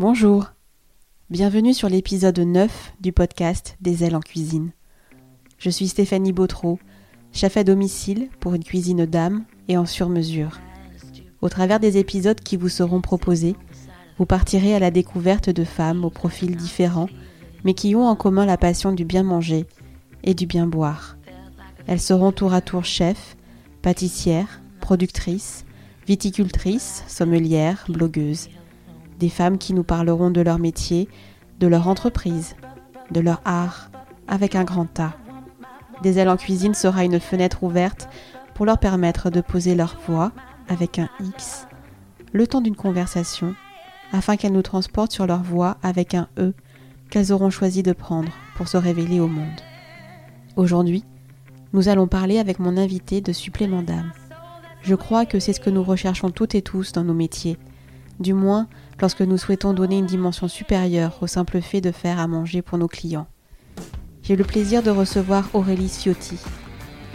Bonjour, bienvenue sur l'épisode 9 du podcast Des ailes en cuisine. Je suis Stéphanie Bautreau, chef à domicile pour une cuisine d'âme et en sur-mesure. Au travers des épisodes qui vous seront proposés, vous partirez à la découverte de femmes aux profils différents, mais qui ont en commun la passion du bien manger et du bien boire. Elles seront tour à tour chefs, pâtissières, productrices, viticultrices, sommelières, blogueuses des femmes qui nous parleront de leur métier, de leur entreprise, de leur art, avec un grand A. Des ailes en cuisine sera une fenêtre ouverte pour leur permettre de poser leur voix avec un X, le temps d'une conversation, afin qu'elles nous transportent sur leur voix avec un E qu'elles auront choisi de prendre pour se révéler au monde. Aujourd'hui, nous allons parler avec mon invité de supplément d'âme. Je crois que c'est ce que nous recherchons toutes et tous dans nos métiers, du moins lorsque nous souhaitons donner une dimension supérieure au simple fait de faire à manger pour nos clients. J'ai le plaisir de recevoir Aurélie Ciotti.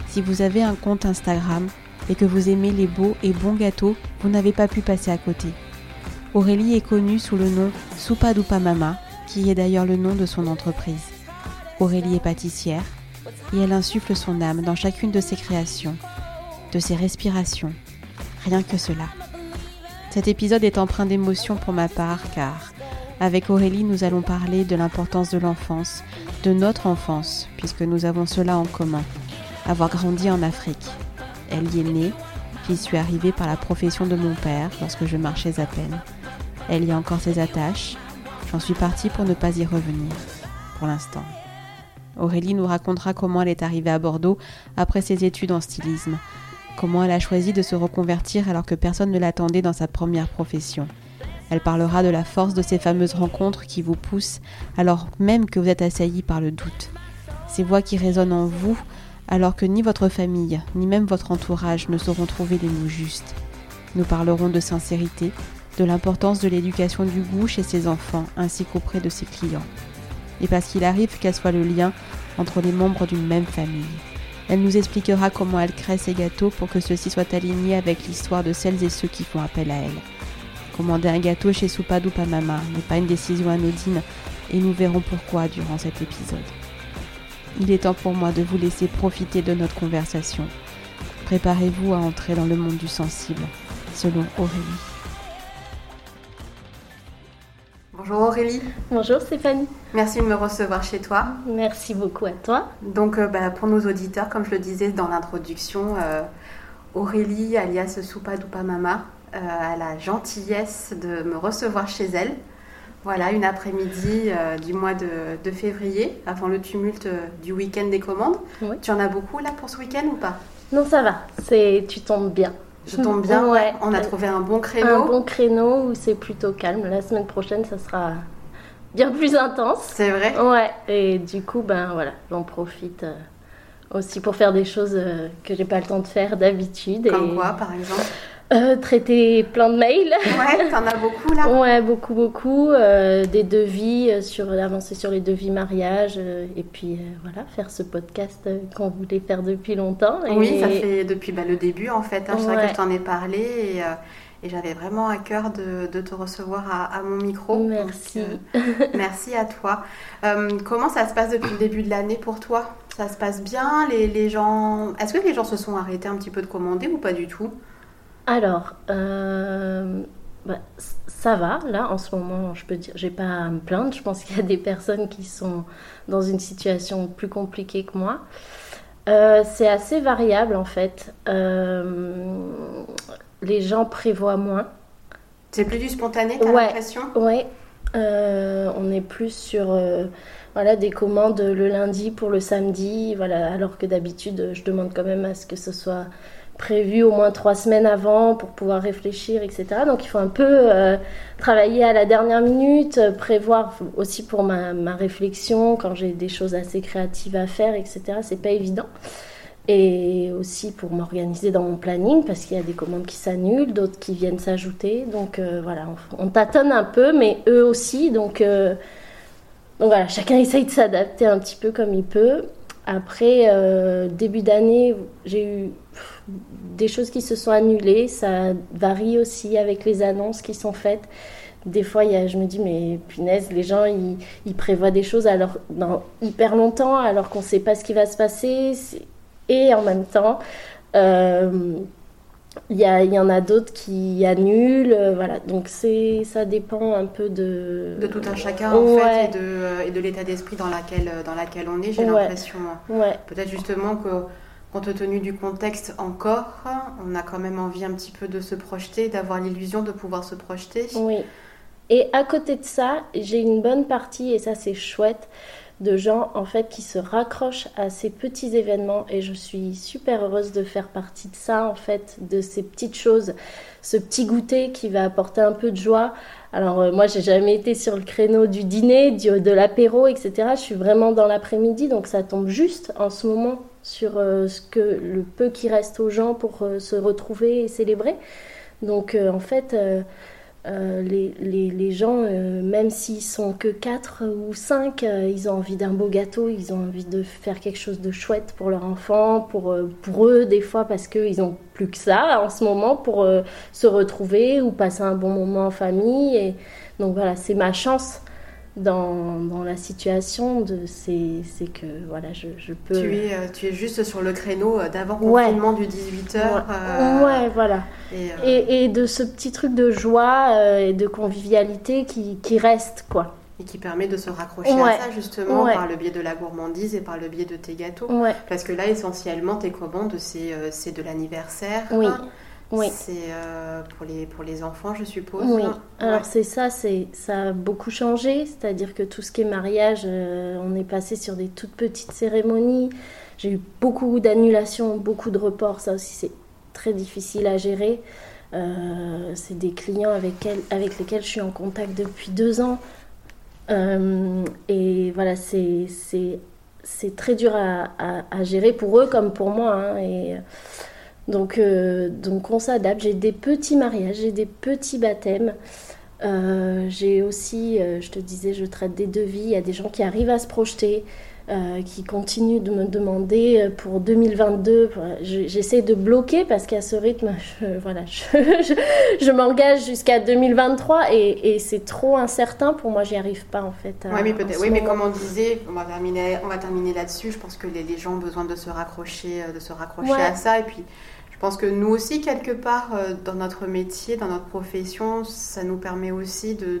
Si vous avez un compte Instagram et que vous aimez les beaux et bons gâteaux, vous n'avez pas pu passer à côté. Aurélie est connue sous le nom Soupa Dupa Mama, qui est d'ailleurs le nom de son entreprise. Aurélie est pâtissière et elle insuffle son âme dans chacune de ses créations, de ses respirations. Rien que cela. Cet épisode est empreint d'émotion pour ma part car avec Aurélie nous allons parler de l'importance de l'enfance, de notre enfance, puisque nous avons cela en commun, avoir grandi en Afrique. Elle y est née, j'y suis arrivée par la profession de mon père lorsque je marchais à peine. Elle y a encore ses attaches, j'en suis partie pour ne pas y revenir, pour l'instant. Aurélie nous racontera comment elle est arrivée à Bordeaux après ses études en stylisme, comment elle a choisi de se reconvertir alors que personne ne l'attendait dans sa première profession. Elle parlera de la force de ces fameuses rencontres qui vous poussent alors même que vous êtes assailli par le doute. Ces voix qui résonnent en vous alors que ni votre famille, ni même votre entourage ne sauront trouver les mots justes. Nous parlerons de sincérité, de l'importance de l'éducation du goût chez ses enfants ainsi qu'auprès de ses clients. Et parce qu'il arrive qu'elle soit le lien entre les membres d'une même famille. Elle nous expliquera comment elle crée ses gâteaux pour que ceux-ci soient alignés avec l'histoire de celles et ceux qui font appel à elle. Commander un gâteau chez Soupadoupa Mama n'est pas une décision anodine et nous verrons pourquoi durant cet épisode. Il est temps pour moi de vous laisser profiter de notre conversation. Préparez-vous à entrer dans le monde du sensible, selon Aurélie. Bonjour Aurélie. Bonjour Stéphanie. Merci de me recevoir chez toi. Merci beaucoup à toi. Donc euh, bah, pour nos auditeurs, comme je le disais dans l'introduction, euh, Aurélie, alias Soupa Dupa Mama, euh, a la gentillesse de me recevoir chez elle. Voilà, une après-midi du mois de, février, avant le tumulte du week-end des commandes. Tu en as beaucoup là pour ce week-end ou pas? Non, ça va. C'est, tu tombes bien. Je tombe bien. Ouais. On a trouvé un bon créneau. Un bon créneau où c'est plutôt calme. La semaine prochaine, ça sera bien plus intense. C'est vrai. Ouais. Et du coup, ben voilà, j'en profite euh, aussi pour faire des choses euh, que j'ai pas le temps de faire d'habitude. Comme quoi, par exemple euh, traiter plein de mails. Ouais, t'en as beaucoup là Ouais, beaucoup, beaucoup. Euh, des devis, euh, sur, avancer sur les devis mariage. et puis voilà, faire ce podcast qu'on voulait faire depuis longtemps. Oui, ça fait depuis bah, le début en fait. Hein, que je t'en ai parlé et, et j'avais vraiment à cœur de, de te recevoir à, à, mon micro. Merci. merci à toi. comment ça se passe depuis le début de l'année pour toi? Ça se passe bien? Les, les gens... Est-ce que les gens se sont arrêtés un petit peu de commander ou pas du tout? Alors, euh, bah, ça va, là, en ce moment, je peux dire, j'ai pas à me plaindre. Je pense qu'il y a des personnes qui sont dans une situation plus compliquée que moi. Euh, c'est assez variable, en fait. Euh, les gens prévoient moins. C'est plus du spontané, t'as l'impression? Oui. on est plus sur voilà, des commandes le lundi pour le samedi, voilà, alors que d'habitude, je demande quand même à ce que ce soit prévu au moins trois semaines avant pour pouvoir réfléchir, etc. Donc il faut un peu euh, travailler à la dernière minute, euh, prévoir aussi pour ma, ma réflexion quand j'ai des choses assez créatives à faire, etc. C'est pas évident. Et aussi pour m'organiser dans mon planning parce qu'il y a des commandes qui s'annulent, d'autres qui viennent s'ajouter. Donc euh, voilà, on, tâtonne un peu, mais eux aussi. Donc, donc voilà, chacun essaye de s'adapter un petit peu comme il peut. Après, début d'année, j'ai eu des choses qui se sont annulées. Ça varie aussi avec les annonces qui sont faites. des fois, y a, je me dis, mais punaise, les gens, ils, ils prévoient des choses alors, dans hyper longtemps, alors qu'on ne sait pas ce qui va se passer. Et en même temps, euh, il y, y, en a d'autres qui annulent, euh, voilà. Donc ça dépend un peu de de tout un chacun en fait et de, de l'état d'esprit dans laquelle dans laquelle on est. J'ai l'impression. Ouais. Peut-être justement que compte tenu du contexte encore, on a quand même envie un petit peu de se projeter, d'avoir l'illusion de pouvoir se projeter. Oui. Et à côté de ça, j'ai une bonne partie et ça c'est chouette de gens en fait qui se raccrochent à ces petits événements et je suis super heureuse de faire partie de ça en fait, de ces petites choses, ce petit goûter qui va apporter un peu de joie. Alors euh, moi j'ai jamais été sur le créneau du dîner, de l'apéro, etc. Je suis vraiment dans l'après-midi donc ça tombe juste en ce moment sur euh, ce que le peu qui reste aux gens pour euh, se retrouver et célébrer. Donc en fait euh, les, les, les, gens, euh, même s'ils sont que 4 ou 5, euh, ils ont envie d'un beau gâteau, ils ont envie de faire quelque chose de chouette pour leur enfant, pour, pour eux des fois, parce qu'ils n'ont plus que ça en ce moment pour se retrouver ou passer un bon moment en famille. Et, donc voilà, c'est ma chance dans, dans, la situation, c'est que voilà, je, je, peux. Tu es, euh, tu es juste sur le créneau euh, d'avant confinement du 18h. Ouais, euh, ouais voilà. Et, et, et, de ce petit truc de joie et de convivialité qui, qui, reste, quoi. Et qui permet de se raccrocher à ça, justement, par le biais de la gourmandise et par le biais de tes gâteaux. Parce que là, essentiellement, tes commandes, c'est de l'anniversaire. Oui. Oui. C'est euh, pour, les, pour les enfants, je suppose. Oui. Alors c'est ça, c'est ça a beaucoup changé. C'est-à-dire que tout ce qui est mariage, euh, on est passé sur des toutes petites cérémonies. J'ai eu beaucoup d'annulations, beaucoup de reports. Ça aussi, c'est très difficile à gérer. Euh, c'est des clients avec, avec lesquels je suis en contact depuis deux ans. et voilà, c'est très dur à, à, à, gérer pour eux comme pour moi. Hein, et donc, euh, donc on s'adapte. J'ai des petits mariages, j'ai des petits baptêmes. Euh, j'ai aussi, euh, je te disais, je traite des devis. Il y a des gens qui arrivent à se projeter, qui continuent de me demander pour 2022. J'essaie de bloquer parce qu'à ce rythme, je, voilà, je, m'engage jusqu'à 2023 et, c'est trop incertain pour moi. J'y arrive pas en fait. oui, mais, oui, mais comme on disait, on va terminer, on va terminer là-dessus. Je pense que les, les, gens ont besoin de se raccrocher, de se raccrocher à ça et puis. Je pense que nous aussi, quelque part, euh, dans notre métier, dans notre profession, ça nous permet aussi de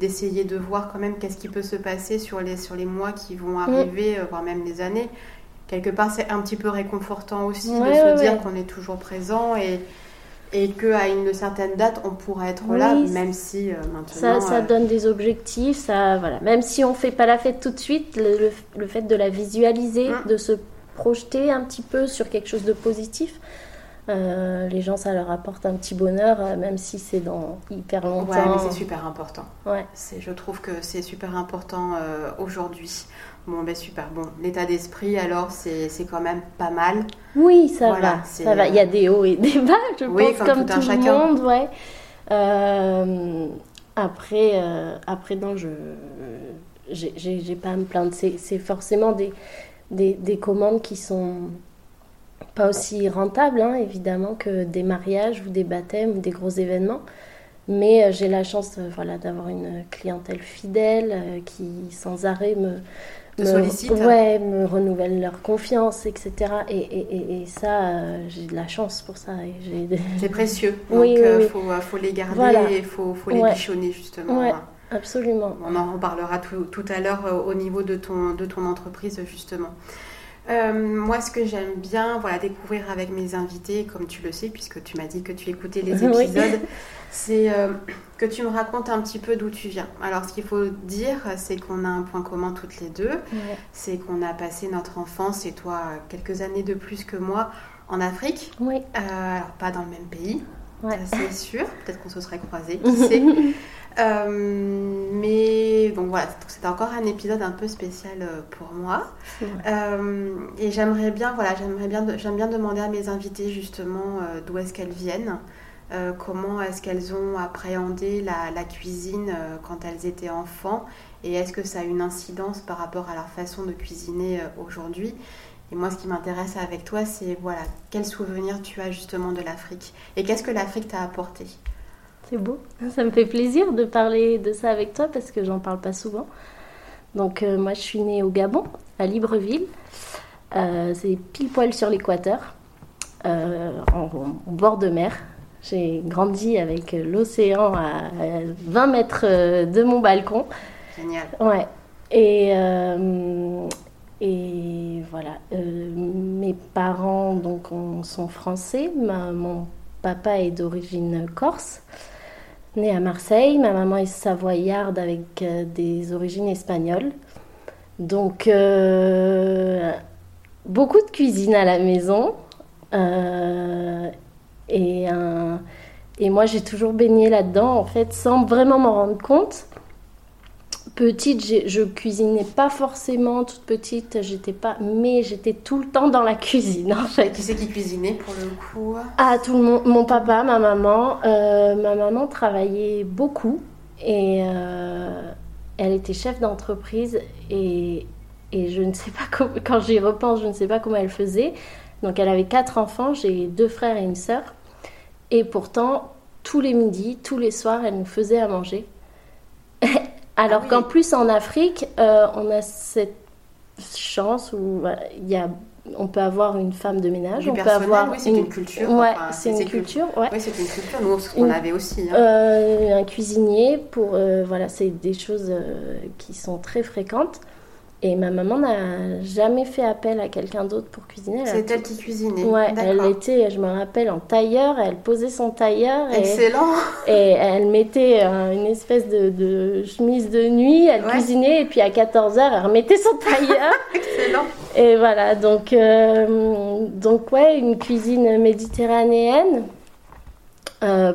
d'essayer de voir quand même qu'est-ce qui peut se passer sur les, sur les mois qui vont mm. arriver, euh, voire même les années. Quelque part, c'est un petit peu réconfortant aussi de se dire qu'on est toujours présent et, et qu'à une certaine date, on pourra être là, même si euh, maintenant... Ça, ça donne des objectifs, ça, voilà. même si on ne fait pas la fête tout de suite, le, le fait de la visualiser, mm. de se projeter un petit peu sur quelque chose de positif, euh, les gens, ça leur apporte un petit bonheur, euh, même si c'est dans hyper longtemps. Ouais, mais c'est super important. Ouais. Je trouve que c'est super important euh, aujourd'hui. Bon, ben super. Bon, l'état d'esprit, alors, c'est quand même pas mal. Oui, ça va. Ça va. Il y a des hauts et des bas, je pense, comme tout, le monde. Ouais. après, après, non, je j'ai pas à me plaindre. C'est forcément des, des, des commandes qui sont pas aussi rentable, hein, évidemment, que des mariages ou des baptêmes ou des gros événements. Mais euh, j'ai la chance euh, voilà, d'avoir une clientèle fidèle euh, qui, sans arrêt, me, me, ouais, me renouvelle leur confiance, etc. Et, et, et, ça, j'ai de la chance pour ça. C'est précieux. Donc, il faut, faut, les garder et il faut, faut, les bichonner, justement. Ouais, absolument. On en reparlera tout, tout à l'heure au niveau de ton, de ton entreprise, justement. Euh, moi, ce que j'aime bien voilà, découvrir avec mes invités, comme tu le sais, puisque tu m'as dit que tu écoutais les épisodes, c'est euh, que tu me racontes un petit peu d'où tu viens. Alors, ce qu'il faut dire, c'est qu'on a un point commun toutes les deux, c'est qu'on a passé notre enfance, et toi, quelques années de plus que moi, en Afrique. Oui. Euh, alors, pas dans le même pays, c'est sûr. Peut-être qu'on se serait croisés, qui sait. Euh, mais donc voilà, c'était encore un épisode un peu spécial euh, pour moi. Euh, et j'aimerais bien, voilà, j'aimerais bien, j'aime bien demander à mes invités justement d'où est-ce qu'elles viennent, comment est-ce qu'elles ont appréhendé la, la cuisine quand elles étaient enfants, et est-ce que ça a une incidence par rapport à leur façon de cuisiner aujourd'hui. Et moi, ce qui m'intéresse avec toi, c'est voilà, quels souvenirs tu as justement de l'Afrique et qu'est-ce que l'Afrique t'a apporté? C'est beau. Ça me fait plaisir de parler de ça avec toi parce que j'en parle pas souvent. Donc euh, moi je suis née au Gabon, à Libreville. Euh, c'est pile poil sur l'équateur, euh, en, bord de mer. J'ai grandi avec l'océan à 20 mètres de mon balcon. Génial. Ouais. Et, et voilà. mes parents donc sont français. mon papa est d'origine corse née à Marseille. Ma maman est savoyarde avec euh, des origines espagnoles. Donc, euh, beaucoup de cuisine à la maison. Euh, et, et moi, j'ai toujours baigné là-dedans, en fait, sans vraiment m'en rendre compte petite, je cuisinais pas forcément toute petite, j'étais pas, mais j'étais tout le temps dans la cuisine en fait. Qui c'est qui cuisinait pour le coup? Ah tout le monde, mon papa, ma maman. Euh, ma maman travaillait beaucoup et euh, elle était chef d'entreprise et, et je ne sais pas comment, quand j'y repense, je ne sais pas comment elle faisait. Donc elle avait quatre enfants, j'ai deux frères et une sœur et pourtant tous les midis, tous les soirs, elle nous faisait à manger. Alors ah qu'en plus en Afrique, euh, on a cette chance où il y a on peut avoir une femme de ménage, on peut avoir oui, c'est une... culture. Ouais, c'est une culture. Ouais. Oui, c'est une culture. Nous, on avait aussi. Hein. Euh, un cuisinier pour euh, voilà, c'est des choses qui sont très fréquentes. Et ma maman n'a jamais fait appel à quelqu'un d'autre pour cuisiner. C'est elle qui cuisinait. Ouais, elle était, je me rappelle, en tailleur. Elle posait son tailleur. Excellent. Et, elle mettait une espèce de, chemise de nuit. Elle cuisinait et puis à 14h, elle remettait son tailleur. Excellent. Et voilà, donc, euh, donc ouais, une cuisine méditerranéenne. Euh,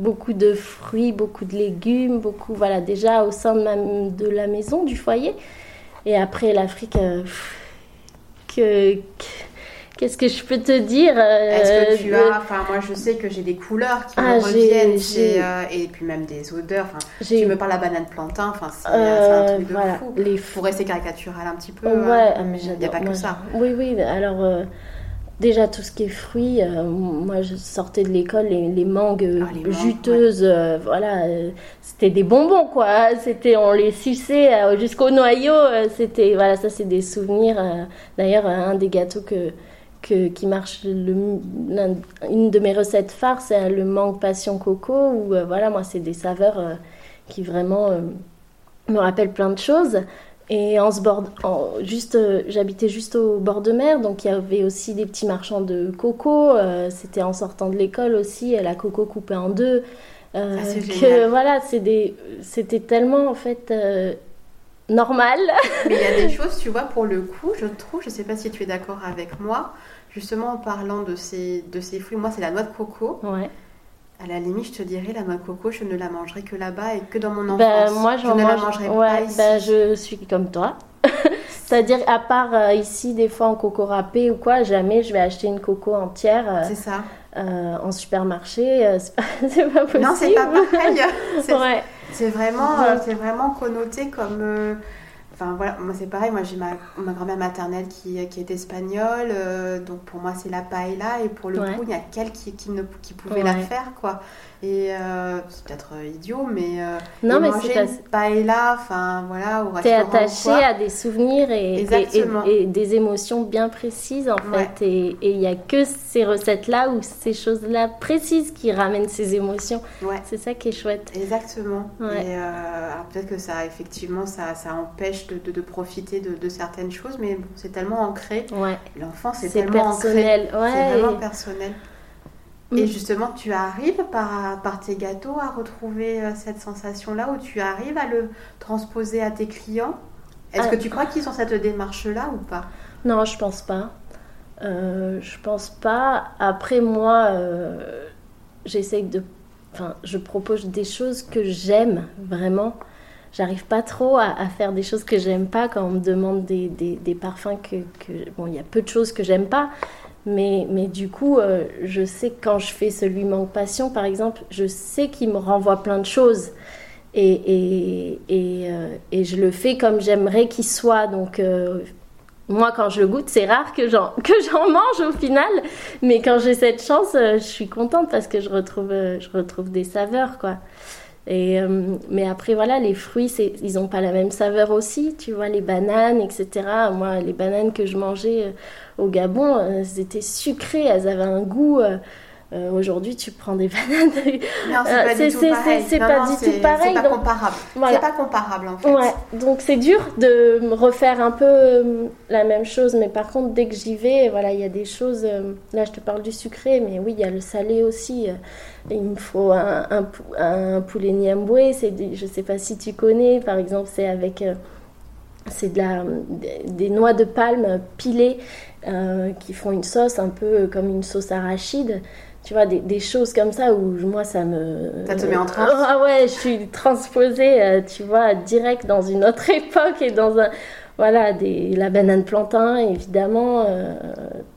beaucoup de fruits, beaucoup de légumes, beaucoup, voilà, déjà au sein de, de la maison, du foyer. Et après, l'Afrique, euh, que, qu'est-ce que je peux te dire euh, Est-ce que tu as, enfin, moi je sais que j'ai des couleurs qui ah, me reviennent, euh, et puis même des odeurs. Enfin, tu me parles la banane plantain, enfin, c'est, un truc de fou. Les... Pour rester caricatural un petit peu, ouais, hein. mais il n'y a pas que ça. Oui, oui, alors Déjà, tout ce qui est fruits, euh, moi je sortais de l'école, les, mangues ah, juteuses, euh, voilà, euh, c'était des bonbons quoi. C'était, on les suçait jusqu'au noyau. c'était, voilà, ça c'est des souvenirs. D'ailleurs, un des gâteaux que, que qui marche, le, une de mes recettes phares, c'est le mangue passion coco. Où voilà, moi c'est des saveurs qui vraiment me rappellent plein de choses. Et en ce bord, juste, euh, j'habitais juste au bord de mer, donc il y avait aussi des petits marchands de coco. Euh, c'était en sortant de l'école aussi, la coco coupée en deux. Euh, ah, que voilà, c'était tellement en fait normal. Mais il y a des choses, tu vois, pour le coup, je trouve, je sais pas si tu es d'accord avec moi, justement en parlant de ces, de ces fruits, moi c'est la noix de coco. Ouais. À la limite, je te dirais, la coco, je ne la mangerai que là-bas et que dans mon bah, enfance. moi, je ne la mangerai pas ici. Bah, je suis comme toi. C'est-à-dire, à part euh, ici, des fois en coco râpé ou quoi, jamais je vais acheter une coco entière. Euh, c'est ça. Euh, en supermarché, c'est pas, pas, possible. Non, c'est pas pareil. C'est vraiment, c'est vraiment connoté comme Enfin voilà, moi c'est pareil, moi j'ai ma, ma grand-mère maternelle qui, qui est espagnole, euh, donc pour moi c'est la paella et pour le coup il y a qu'elle qui, qui, ne, qui pouvait la faire quoi. Et euh, c'est peut-être euh, idiot, mais euh, non, mais manger une là enfin voilà, au T'es attaché à des souvenirs et, et, des émotions bien précises en fait. Et il n'y a que ces recettes-là ou ces choses-là précises qui ramènent ces émotions. Ouais. C'est ça qui est chouette. Exactement. Et peut-être que ça, effectivement, ça, ça empêche de, de, profiter de, de, certaines choses, mais bon, c'est tellement ancré. Ouais. L'enfant, c'est tellement personnel. ancré. C'est vraiment personnel. Et justement, tu arrives par, par tes gâteaux à retrouver euh, cette sensation-là, où tu arrives à le transposer à tes clients? Est-ce que ah. tu crois qu'ils ont cette démarche-là ou pas? Non, je pense pas. Euh, je pense pas. Après, moi, euh, j'essaye de. Enfin, je propose des choses que j'aime vraiment. J'arrive pas trop à, faire des choses que j'aime pas quand on me demande des, des, parfums que, Bon, il y a peu de choses que j'aime pas, mais, mais du coup, euh, je sais quand je fais celui manque passion, par exemple, je sais qu'il me renvoie plein de choses. Et, et, et, euh, je le fais comme j'aimerais qu'il soit. Donc, euh, moi, quand je goûte, c'est rare que j'en, que j'en mange au final. Mais quand j'ai cette chance, je suis contente parce que je retrouve, je retrouve des saveurs, quoi. Euh, mais après, voilà, les fruits, ils n'ont pas la même saveur aussi. Tu vois, les bananes, etc. Moi, les bananes que je mangeais au Gabon, elles étaient sucrées, elles avaient un goût. Euh, aujourd'hui, tu prends des bananes. Non, c'est pas, du tout pareil. C'est pas du tout pareil. C'est pas comparable. C'est pas comparable en fait. Ouais. Donc c'est dur de refaire un peu euh, la même chose, mais par contre, dès que j'y vais, voilà, il y a des choses. Euh, là, je te parle du sucré, mais oui, il y a le salé aussi. Il me faut un, un, un poulet niamboué. Je sais pas si tu connais. Par exemple, c'est avec c'est de la, des noix de palme pilées qui font une sauce un peu comme une sauce arachide tu vois, des, des, choses comme ça où moi ça me. Ça te met en transe Ah ouais, je suis transposée, euh, tu vois, direct dans une autre époque et dans un. Voilà, des, la banane plantain, évidemment, euh,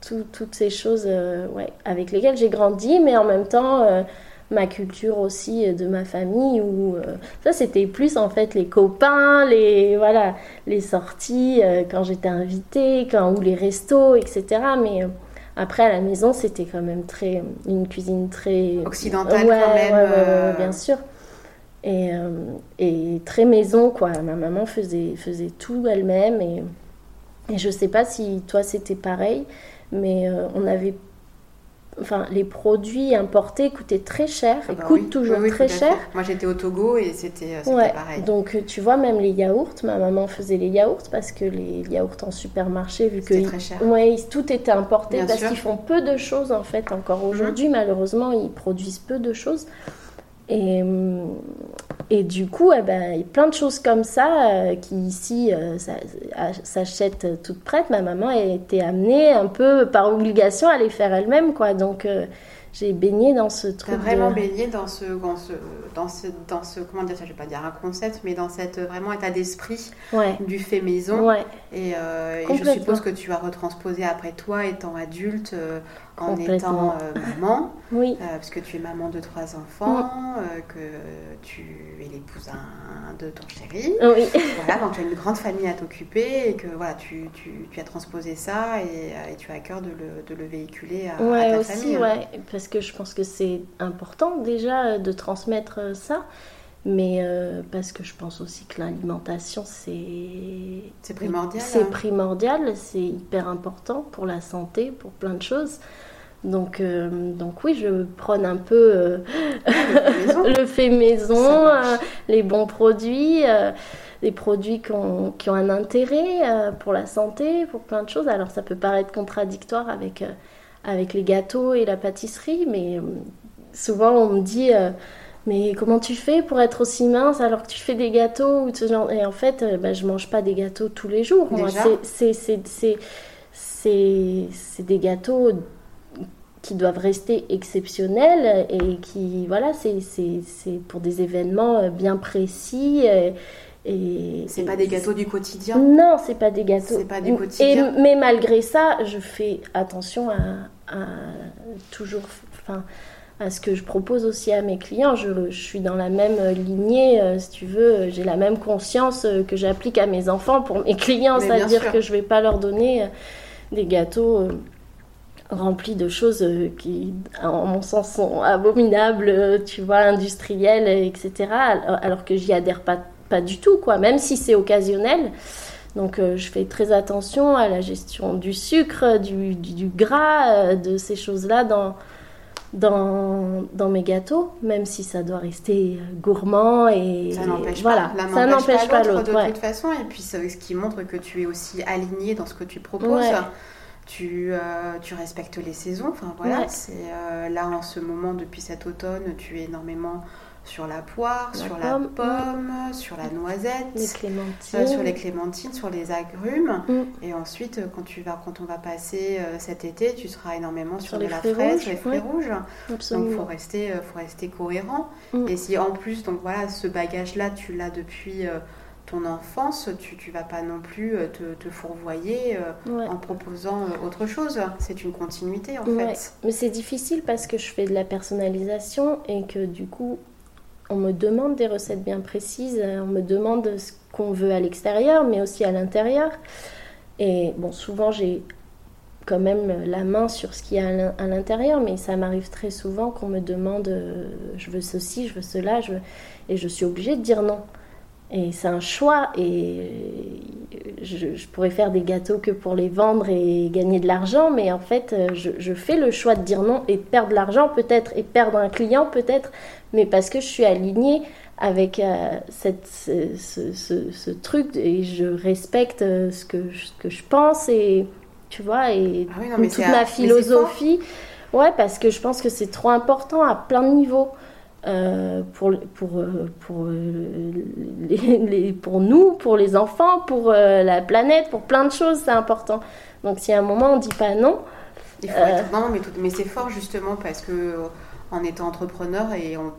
toutes ces choses euh, ouais, avec lesquelles j'ai grandi, mais en même temps, ma culture aussi de ma famille, où ça c'était plus en fait les copains, les, voilà, les sorties quand j'étais invitée, quand, ou les restos, etc. Mais après, à la maison, c'était quand même très une cuisine très occidentale quand même. Euh. bien sûr. Et, euh, et, très maison, quoi. Ma maman faisait, faisait tout elle-même. Et, et je sais pas si toi, c'était pareil, mais euh, on avait enfin, les produits importés coûtaient très cher et ah bah coûtent toujours très cher. Moi j'étais au Togo et c'était ouais. pareil. Donc tu vois, même les yaourts, ma maman faisait les yaourts parce que les yaourts en supermarché, vu que très cher. Ouais, tout était importé parce qu'ils font peu de choses en fait. Encore aujourd'hui, malheureusement, ils produisent peu de choses. Et, et du coup, eh ben, il y a plein de choses comme ça euh, qui ici euh, s'achètent toutes prêtes. Ma maman a été amenée un peu par obligation à les faire elle-même. quoi. Donc euh, j'ai baigné dans ce truc. vraiment baigné dans ce, dans ce, dans ce, dans ce, comment dire ça, je vais pas dire un concept, mais dans cette vraiment état d'esprit du fait maison. Ouais. Et, et, je suppose que tu as retransposé après toi, étant adulte, en étant euh, maman, oui. Euh, parce que tu es maman de trois enfants, euh, que tu es l'épouse de ton chéri. Oui. Voilà, donc tu as une grande famille à t'occuper et que voilà, tu, tu, tu, as transposé ça et, et, tu as à cœur de le, de le véhiculer à, ouais, ta aussi, famille. Parce que je pense que c'est important déjà de transmettre ça. Mais parce que je pense aussi que l'alimentation, c'est... C'est primordial. C'est hein. primordial, c'est hyper important pour la santé, pour plein de choses. Donc, euh, donc oui, je prône un peu euh, le fait maison, euh, les bons produits, des produits qui ont, qui ont, un intérêt pour la santé, pour plein de choses. Alors ça peut paraître contradictoire avec, avec les gâteaux et la pâtisserie, mais souvent on me dit... mais comment tu fais pour être aussi mince alors que tu fais des gâteaux ou ce genre? Et en fait, bah, je mange pas des gâteaux tous les jours. C'est des gâteaux qui doivent rester exceptionnels et qui, voilà, c'est pour des événements euh, bien précis. Euh, et, c'est pas des gâteaux du quotidien? Non, c'est pas des gâteaux. C'est pas du quotidien? mais malgré ça, je fais attention à, toujours, enfin, à ce que je propose aussi à mes clients. Je, je suis dans la même lignée, euh, si tu veux, j'ai la même conscience que j'applique à mes enfants pour mes clients, c'est-à-dire que je vais pas leur donner des gâteaux rempli de choses euh, qui, en mon sens, sont abominables, euh, tu vois, industrielles, etc. Alors que j'y adhère pas, pas du tout, quoi, même si c'est occasionnel. Donc euh, je fais très attention à la gestion du sucre, du, du, gras, de ces choses-là dans, dans, dans, mes gâteaux, même si ça doit rester gourmand et ça n'empêche voilà, pas, ça n'empêche pas, l'autre de toute façon. Et puis ce qui montre que tu es aussi aligné dans ce que tu proposes. Tu, euh, tu respectes les saisons. Enfin voilà, c'est euh, là en ce moment depuis cet automne, tu es énormément sur la poire, sur la pomme, sur la noisette, les clémentines. Euh, sur les clémentines, sur les agrumes. Mm. Et ensuite, quand tu vas, quand on va passer cet été, tu seras énormément sur, de la fraise, les fruits rouges. Donc faut rester, faut rester cohérent. Mm. Et si en plus, donc voilà, ce bagage-là, tu l'as depuis ton enfance, tu ne vas pas non plus euh, te, fourvoyer euh, en proposant euh, autre chose. C'est une continuité en fait. Mais c'est difficile parce que je fais de la personnalisation et que du coup, on me demande des recettes bien précises, on me demande ce qu'on veut à l'extérieur, mais aussi à l'intérieur. Et bon, souvent j'ai quand même la main sur ce qu'il y a à l'intérieur, mais ça m'arrive très souvent qu'on me demande euh, je veux ceci, je veux cela, et je suis obligée de dire non. Et c'est un choix, et je, pourrais faire des gâteaux que pour les vendre et gagner de l'argent, mais en fait, euh, je, fais le choix de dire non et de perdre de l'argent peut-être, et perdre un client peut-être, mais parce que je suis alignée avec euh, cette, ce, truc, et je respecte ce que, ce que je pense, et tu vois, et ah toute ma philosophie. Ouais, parce que je pense que c'est trop important à plein de niveaux. Euh, pour, pour, euh, pour, euh, les, pour nous, pour les enfants, pour la planète, pour plein de choses, c'est important. Donc si à un moment on dit pas non... Il faut être non, mais, mais c'est fort justement parce que en étant entrepreneur et on,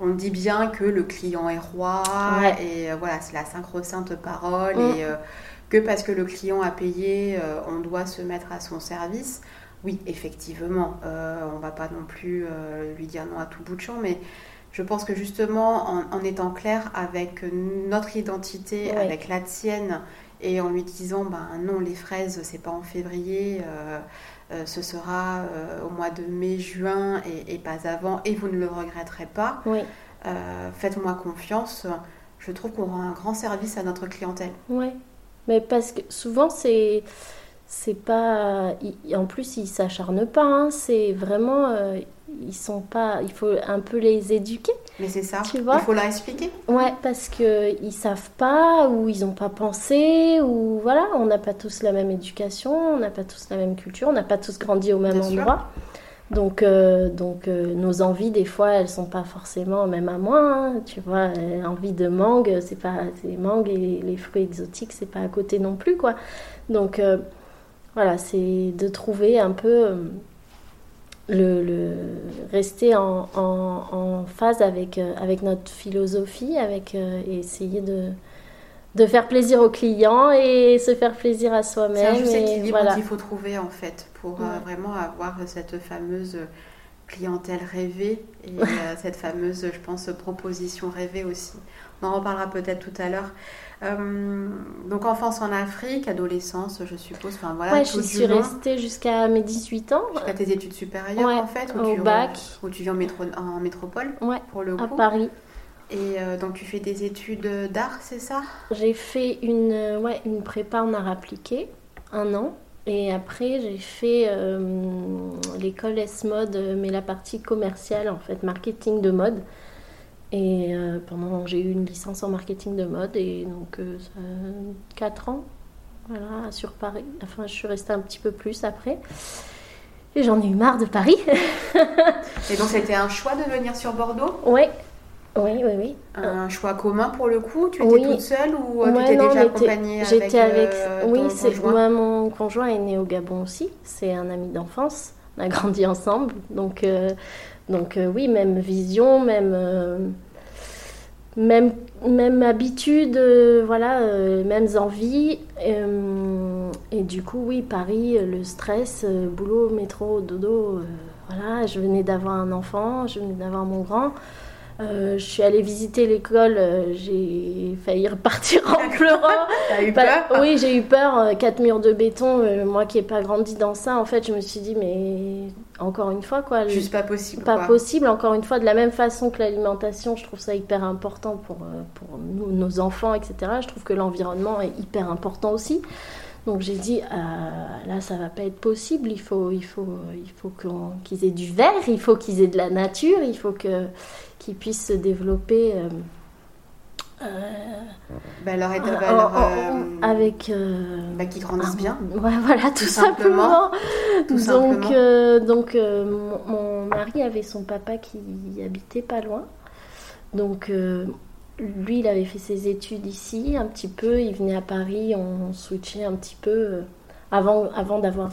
on dit bien que le client est roi et voilà, c'est la sacro-sainte parole mm. et que parce que le client a payé, euh, on doit se mettre à son service. Oui, effectivement, euh, on va pas non plus euh, lui dire non à tout bout de champ, mais je pense que justement, en, étant clair avec notre identité, avec la tienne, et en lui disant, ben non, les fraises, c'est pas en février, ce sera au mois de mai, juin, et, pas avant, et vous ne le regretterez pas. Faites-moi confiance. Je trouve qu'on rend un grand service à notre clientèle. Oui, mais parce que souvent, c'est. C'est pas. En plus, ils s'acharnent pas. Hein. C'est vraiment. Euh, ils sont pas. Il faut un peu les éduquer. Mais c'est ça. Tu vois Il faut leur expliquer. Ouais, parce qu'ils savent pas, ou ils n'ont pas pensé, ou voilà, on n'a pas tous la même éducation, on n'a pas tous la même culture, on n'a pas tous grandi au même endroit. Donc, euh, donc euh, nos envies, des fois, elles sont pas forcément, même à moi, hein, tu vois, envie de mangue, c'est pas, c'est mangue et les, fruits exotiques, c'est pas à côté non plus, quoi. Donc, voilà, c'est de trouver un peu le, le rester en, en, en, phase avec, avec notre philosophie, avec et essayer de, de faire plaisir aux clients et se faire plaisir à soi-même. C'est un équilibre voilà. qu'il faut trouver en fait pour euh, vraiment avoir cette fameuse clientèle rêvée et euh, cette fameuse, je pense, proposition rêvée aussi. On en reparlera peut-être tout à l'heure. Euh, donc enfance en Afrique, adolescence, je suppose. Enfin voilà. Ouais, je suis restée jusqu'à mes 18 ans. Jusqu'à tes études supérieures en fait, au tu, bac. Où tu vis en, métro, en métropole. Ouais. Pour le coup. À Paris. Et donc tu fais des études d'art, c'est ça? J'ai fait une, ouais, une prépa en art appliqué, un an. Et après, j'ai fait euh, l'école S-Mode, mais la partie commerciale, en fait, marketing de mode. Et euh, pendant, j'ai eu une licence en marketing de mode, et donc euh, ça, 4 ans, voilà, sur Paris. Enfin, je suis restée un petit peu plus après. Et j'en ai eu marre de Paris. et donc, c'était un choix de venir sur Bordeaux? Oui, oui, oui, oui. Un choix commun pour le coup? Tu étais toute seule ou euh, tu étais déjà accompagnée avec, J'étais avec. Euh, oui, moi, mon conjoint est né au Gabon aussi. C'est un ami d'enfance. On a grandi ensemble. Donc, euh, donc oui, même vision, même. même, même habitude, voilà, mêmes envies. et du coup, oui, Paris, le stress, boulot, métro, dodo, voilà, je venais d'avoir un enfant, je venais d'avoir mon grand. Euh, je suis allée visiter l'école, euh, j'ai failli repartir en pleurant. T'as eu peur Oui, j'ai eu peur. Euh, quatre murs de béton, moi qui n'ai pas grandi dans ça, en fait, je me suis dit, mais encore une fois, quoi. Juste pas possible. Pas possible, encore une fois, de la même façon que l'alimentation, je trouve ça hyper important pour, pour nous, nos enfants, etc. Je trouve que l'environnement est hyper important aussi. Donc j'ai dit, là, ça va pas être possible. Il faut, il faut, il faut qu'ils aient du verre, il faut qu'ils aient de la nature, il faut que qui puissent se développer. Euh, euh, bah, leur, euh, avec bah, qui grandissent bien voilà tout, simplement, Tout donc simplement. donc mon, mari avait son papa qui habitait pas loin donc lui il avait fait ses études ici un petit peu il venait à Paris on switchait un petit peu avant avant d'avoir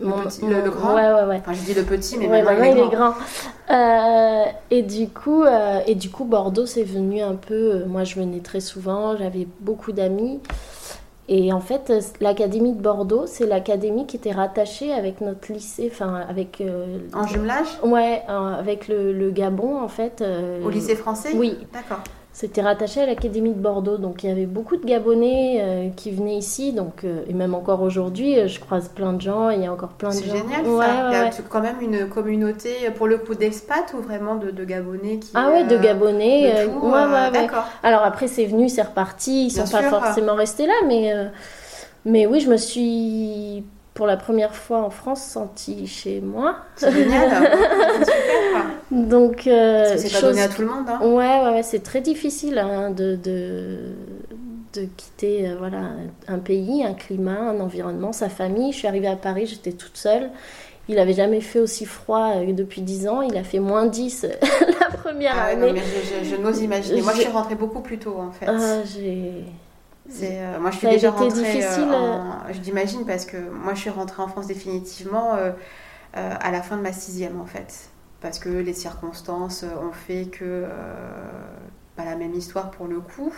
le, grand Ouais, ouais, ouais. Enfin, je dis le petit, mais ouais, maintenant, il est grand. Euh, et, du coup, euh, et du coup, Bordeaux, c'est venu un peu. Euh, moi, je venais très souvent, j'avais beaucoup d'amis. Et en fait, l'académie de Bordeaux, c'est l'académie qui était rattachée avec notre lycée, enfin avec. en jumelage? Ouais, avec le, le, Gabon en fait. Au lycée français? Oui. D'accord. C'était rattaché à l'Académie de Bordeaux, donc il y avait beaucoup de Gabonais euh, qui venaient ici, donc euh, et même encore aujourd'hui, euh, je croise plein de gens, il y a encore plein de gens. C'est génial ça. il y a quand même une communauté pour le coup d'expat ou vraiment de, Gabonais qui. Ah ouais, de Gabonais. ouais, D'accord. Alors après c'est venu, c'est reparti, ils sont pas forcément restés là, mais mais oui, je me suis pour la première fois en France senti chez moi. C'est génial, super. Donc, euh, c'est pas donné à tout le monde. Hein. Ouais, ouais, c'est très difficile hein, de, de, de, quitter euh, voilà, un pays, un climat, un environnement, sa famille. Je suis arrivée à Paris, j'étais toute seule. Il avait jamais fait aussi froid euh, depuis 10 ans. Il a fait moins 10 la première ah année. Non, mais je, je, n'ose imaginer. Moi, je suis rentrée beaucoup plus tôt, en fait. Ah, j'ai euh, moi, je suis déjà rentrée. Difficile. Euh, je t'imagine parce que moi, je suis rentrée en France définitivement euh, à la fin de ma sixième, en fait, parce que les circonstances ont fait que pas la même histoire pour le coup.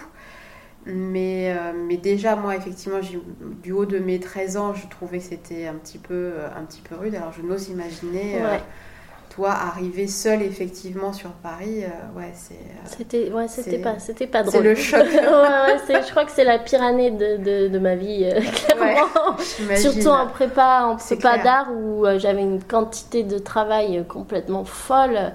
Mais, mais déjà, moi, effectivement, du haut de mes 13 ans, je trouvais que c'était un, petit peu, un petit peu rude. Alors, je n'ose imaginer toi, arriver seule effectivement sur Paris, euh, ouais, c'est. Euh, c'était, ouais, c'était pas, c'était pas drôle. C'est le choc. ouais, je crois que c'est la pire année de, de, de ma vie, euh, clairement. Surtout en prépa, en prépa d'art où j'avais une quantité de travail complètement folle.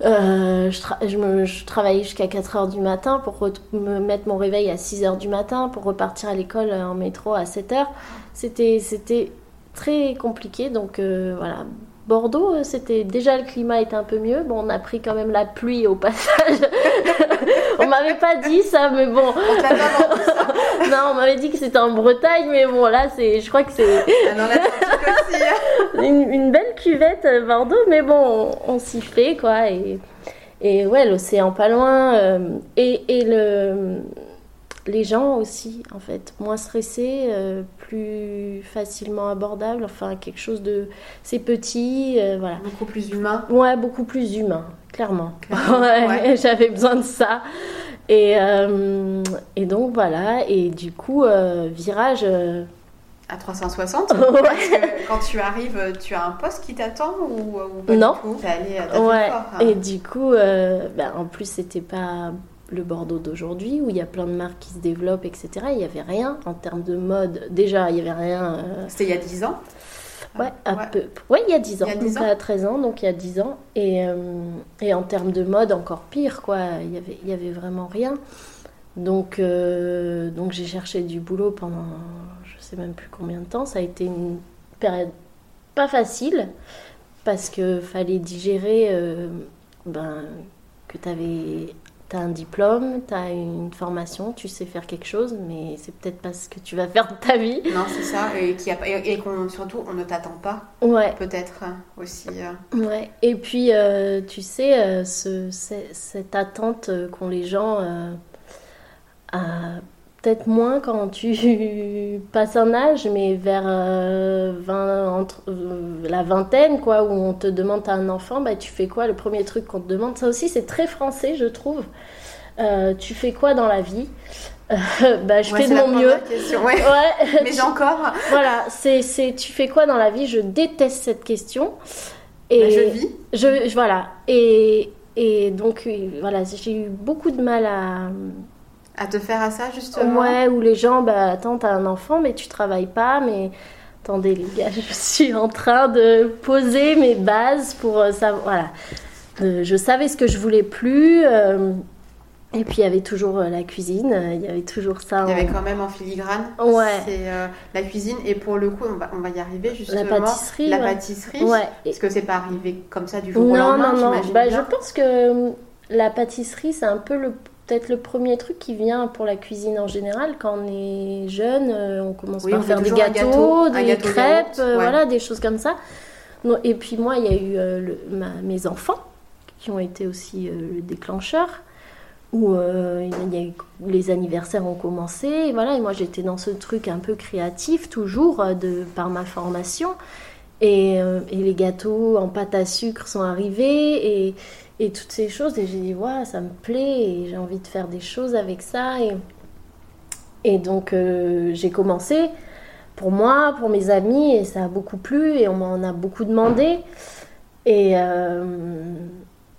je, je, me, je, travaillais jusqu'à 4 heures du matin pour me mettre mon réveil à 6 heures du matin pour repartir à l'école en métro à 7 heures. C'était, c'était très compliqué. Donc voilà, Bordeaux, euh, c'était déjà le climat était un peu mieux. Bon, on a pris quand même la pluie au passage. on m'avait pas dit ça, mais bon. On t'a pas ça. non, on m'avait dit que c'était en Bretagne, mais bon, là, c'est, je crois que c'est ah une, une, belle cuvette euh, Bordeaux, mais bon, on, s'y fait quoi. Et, et ouais, l'océan pas loin. Euh, et, et le les gens aussi, en fait, moins stressés, euh, plus facilement abordables, enfin quelque chose de... C'est petit, euh, voilà. Beaucoup plus humain Ouais, beaucoup plus humain, clairement. ouais, J'avais besoin de ça. Et, euh, et donc voilà, et du coup, virage... À 360 Parce que quand tu arrives, tu as un poste qui t'attend ou, Non. Du allé à ouais. Et du coup, ben, en plus, c'était pas le Bordeaux d'aujourd'hui, où il y a plein de marques qui se développent, etc. Il n'y avait rien en termes de mode. Déjà, il n'y avait rien. Euh, C'était il y a 10 ans? Ouais, un peu. Ouais, il y a 10 ans. Il y a 10 ans? 13 ans, donc il y a 10 ans. Et, euh, et en termes de mode, encore pire, quoi. Il n'y avait, il y avait vraiment rien. Donc, euh, donc j'ai cherché du boulot pendant je sais même plus combien de temps. Ça a été une période pas facile parce que fallait digérer ben, que tu avais tu as un diplôme, tu as une formation, tu sais faire quelque chose, mais c'est peut-être pas ce que tu vas faire de ta vie. Non, c'est ça, et, qui a, et qu'on, surtout, on ne t'attend pas. Ouais. Peut-être hein, aussi. Euh. Ouais, et puis, euh, tu sais, euh, ce, cette attente qu'ont les gens à peut-être moins quand tu passes un âge, mais vers 20, euh, entre, euh, la vingtaine, quoi, où on te demande, t'as un enfant, bah, tu fais quoi Le premier truc qu'on te demande, ça aussi c'est très français, je trouve. Euh, tu fais quoi dans la vie? Bah, je fais de mon mieux. Ouais. ouais. Mais encore. voilà, c'est, c'est tu fais quoi dans la vie? Je déteste cette question. Et bah, je vis. Je, voilà. Et, et donc, voilà, j'ai eu beaucoup de mal à, à te faire à ça, justement? Ouais, où les gens, bah attends, t'as un enfant, mais tu travailles pas, mais attendez les gars, je suis en train de poser mes bases pour euh, ça. Voilà. je savais ce que je voulais plus. Euh, et puis il y avait toujours euh, la cuisine, il y avait toujours ça. Il y avait quand même en filigrane. Ouais. C'est la cuisine et pour le coup, on va, on va y arriver justement. La pâtisserie. La pâtisserie. Ouais. Est-ce que c'est pas arrivé comme ça du jour au lendemain Non, non, non. Bah, je pense que la pâtisserie, c'est un peu le peut-être le premier truc qui vient pour la cuisine en général. Quand on est jeune, euh, on commence par faire des gâteaux, des crêpes, euh, voilà, des choses comme ça. Et puis moi, il y a eu euh, mes enfants qui ont été aussi le déclencheur. Où, les anniversaires ont commencé, et voilà, et moi j'étais dans ce truc un peu créatif, toujours de, par ma formation, et, et les gâteaux en pâte à sucre sont arrivés, et, et toutes ces choses. Et j'ai dit, ouais, ça me plaît et j'ai envie de faire des choses avec ça. Et, et donc, euh, j'ai commencé pour moi, pour mes amis, et ça a beaucoup plu et on m'en a beaucoup demandé. Et, euh,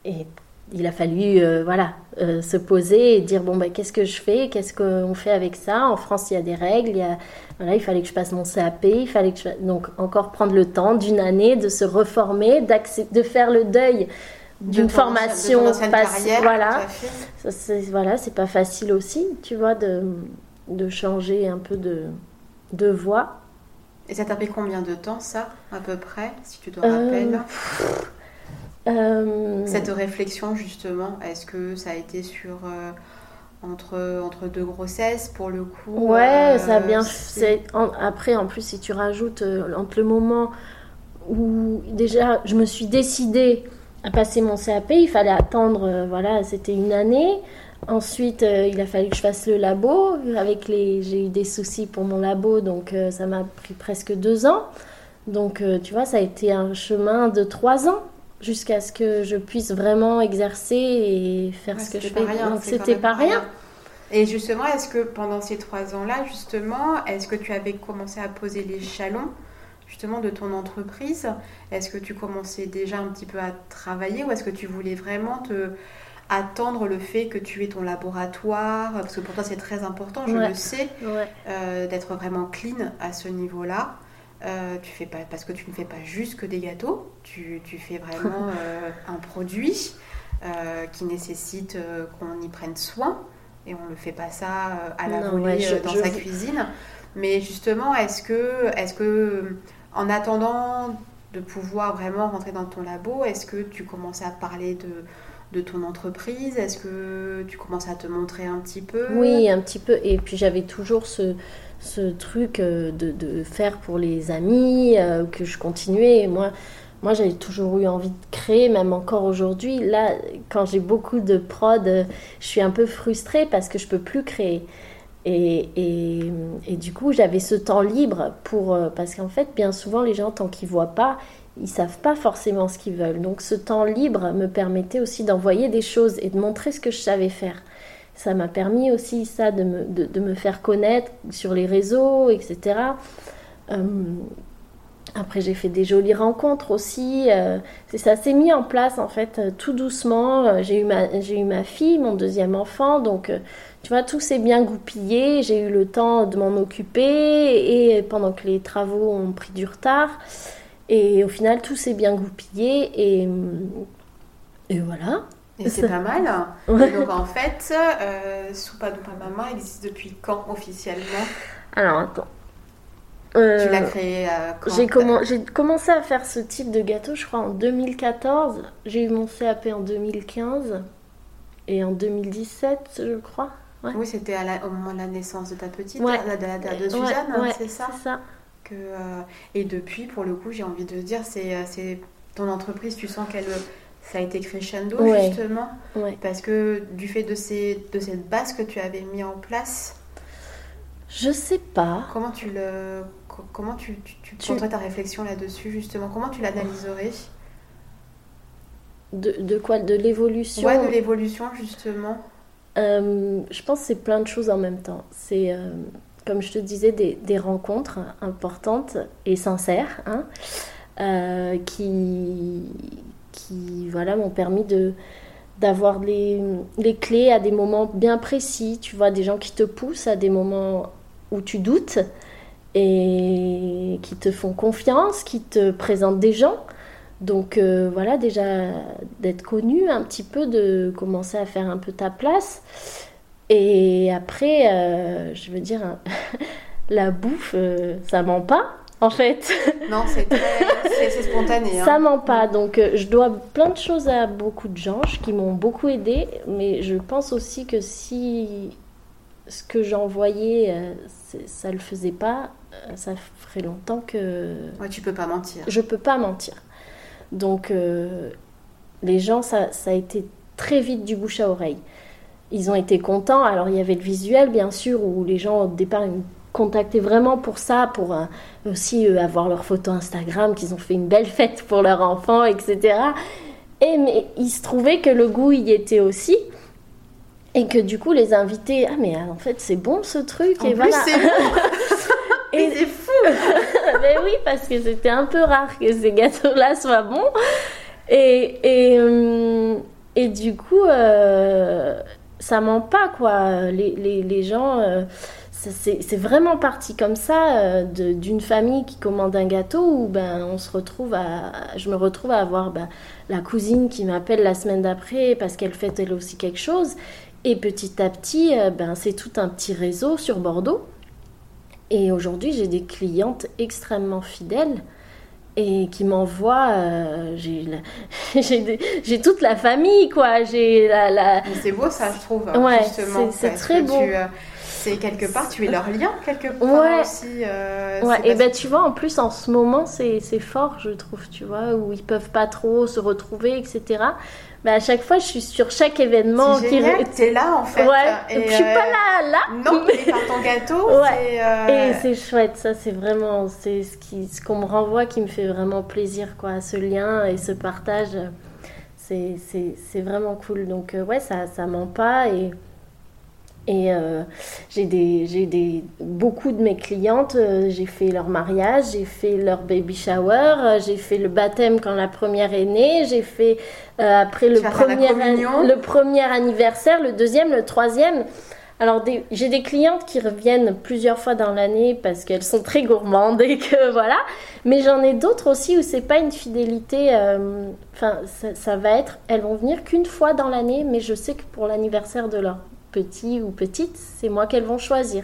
et il a fallu euh, voilà se poser et dire bon ben qu'est-ce que je fais qu'est-ce qu'on fait avec ça? En France il y a des règles il y a voilà il fallait que je passe mon CAP il fallait que donc encore prendre le temps d'une année de se reformer de faire le deuil d'une formation passée voilà c'est voilà c'est pas facile aussi tu vois de, de changer un peu de de voie et ça t'a pris combien de temps ça à peu près si tu te rappelles? euh, euh, Cette réflexion, justement, est-ce que ça a été sur. Euh, entre, entre deux grossesses pour le coup? Ouais, euh, ça a bien. après, en plus, si tu rajoutes entre le moment où déjà je me suis décidée à passer mon CAP, il fallait attendre, voilà, c'était une année. Ensuite, il a fallu que je fasse le labo. Avec les, j'ai eu des soucis pour mon labo, donc ça m'a pris presque deux ans. Donc, tu vois, ça a été un chemin de trois ans jusqu'à ce que je puisse vraiment exercer et faire ce que je fais. Donc c'était pas rien. Et justement, est-ce que pendant ces trois ans-là, justement, est-ce que tu avais commencé à poser les jalons justement de ton entreprise. Est-ce que tu commençais déjà un petit peu à travailler ou est-ce que tu voulais vraiment te attendre le fait que tu aies ton laboratoire? Parce que pour toi, c'est très important, je le sais, euh, d'être vraiment clean à ce niveau-là. Euh, tu fais pas, parce que tu ne fais pas juste que des gâteaux, tu, tu fais vraiment euh, un produit qui nécessite qu'on y prenne soin. Et on ne fait pas ça à la volée dans sa cuisine. Mais justement, est-ce que, est que, en attendant de pouvoir vraiment rentrer dans ton labo, est-ce que tu commences à parler de, de ton entreprise? Est-ce que tu commences à te montrer un petit peu? Oui, un petit peu. Et puis j'avais toujours ce, ce truc euh, de, faire pour les amis, euh, que je continuais. moi, moi j'avais toujours eu envie de créer, même encore aujourd'hui. Là, quand j'ai beaucoup de prod, je suis un peu frustrée parce que je peux plus créer. Et, du coup, j'avais ce temps libre pour. Parce qu'en fait, bien souvent, les gens, tant qu'ils voient pas, ils savent pas forcément ce qu'ils veulent. Donc, ce temps libre me permettait aussi d'envoyer des choses et de montrer ce que je savais faire ça m'a permis aussi ça de me, de, me, faire connaître sur les réseaux, etc. Euh, après, j'ai fait des jolies rencontres aussi. Euh, ça s'est mis en place, en fait, euh, tout doucement. J'ai eu, ma, eu ma fille, mon deuxième enfant. Donc, tu vois, tout s'est bien goupillé. J'ai eu le temps de m'en occuper. Et pendant que les travaux ont pris du retard. Et au final, tout s'est bien goupillé. Et, et voilà. Et c'est pas mal. donc en fait, euh, Soupa Doupa Mama existe depuis quand officiellement? Alors attends. tu l'as euh, créé euh, quand J'ai commencé à faire ce type de gâteau, je crois, en 2014. J'ai eu mon CAP en 2015 et en 2017, je crois. Oui, c'était au moment de la naissance de ta petite, de, de, Suzanne, hein, c'est ça, ça. Que, et depuis, pour le coup, j'ai envie de dire, c'est ton entreprise, tu sens qu'elle ça a été crescendo justement parce que du fait de, ces, de cette base que tu avais mis en place je sais pas. Comment tu le comment tu, tu, tu, ta réflexion là-dessus justement? Comment tu l'analyserais? De, de, quoi? De l'évolution? Ouais de l'évolution justement euh, je pense que c'est plein de choses en même temps c'est euh, comme je te disais des, rencontres importantes et sincères hein, euh, qui qui voilà, m'ont permis de d'avoir les, les, clés à des moments bien précis, tu vois, des gens qui te poussent à des moments où tu doutes et qui te font confiance, qui te présentent des gens. Donc euh, voilà, déjà d'être connu un petit peu, de commencer à faire un peu ta place. Et après, euh, je veux dire, la bouffe, euh, ça ment pas en fait. Non, c'est très spontané. Hein. Ça ment pas. Donc, je dois plein de choses à beaucoup de gens qui m'ont beaucoup aidé. Mais je pense aussi que si ce que j'envoyais, ça le faisait pas, ça ferait longtemps que. Ouais, tu peux pas mentir. Je peux pas mentir. Donc, les gens, ça, ça a été très vite du bouche à oreille. Ils ont été contents. Alors, il y avait le visuel, bien sûr, où les gens, au départ, ils contacté vraiment pour ça, pour euh, aussi euh, avoir leur photo Instagram, qu'ils ont fait une belle fête pour leur enfant, etc. Et mais il se trouvait que le goût y était aussi. Et que du coup, les invités, ah mais en fait, c'est bon ce truc. et voilà. et c'est fou. mais oui, parce que c'était un peu rare que ces gâteaux-là soient bons. Et, et, euh, Et du coup, euh, ça ment pas, quoi. Les, les, les gens, euh, c'est vraiment parti comme ça, euh, d'une famille qui commande un gâteau où ben, on se retrouve à, je me retrouve à avoir ben, la cousine qui m'appelle la semaine d'après parce qu'elle fait elle aussi quelque chose. Et petit à petit, ben, c'est tout un petit réseau sur Bordeaux. Et aujourd'hui, j'ai des clientes extrêmement fidèles et qui m'envoie. Euh, j'ai toute la famille, quoi. J'ai la. la... C'est beau, ça, je trouve. Ouais, c'est très beau. Euh, c'est quelque part, tu es leur lien, quelque part ouais. aussi. Euh, ouais, et ben tu vois, en plus, en ce moment, c'est fort, je trouve, tu vois, où ils peuvent pas trop se retrouver, etc. Mais à chaque fois, je suis sur chaque événement. qui t'es là en fait. Ouais. Et, je suis pas là, là. Non, mais par ton gâteau. Ouais. Euh, et c'est chouette, ça, c'est vraiment, c'est ce qui, ce qu'on me renvoie qui me fait vraiment plaisir, quoi, ce lien et ce partage. C'est vraiment cool. Donc euh, ouais, ça, ça ment pas et et euh, j'ai des, j'ai des, beaucoup de mes clientes, euh, j'ai fait leur mariage, j'ai fait leur baby shower, euh, j'ai fait le baptême quand la première est née, j'ai fait après le premier, le premier anniversaire, le deuxième, le troisième. Alors j'ai des clientes qui reviennent plusieurs fois dans l'année parce qu'elles sont très gourmandes et que voilà. Mais j'en ai d'autres aussi où c'est pas une fidélité. Enfin, ça, ça, va être, elles vont venir qu'une fois dans l'année, mais je sais que pour l'anniversaire de leur petit ou petite, c'est moi qu'elles vont choisir.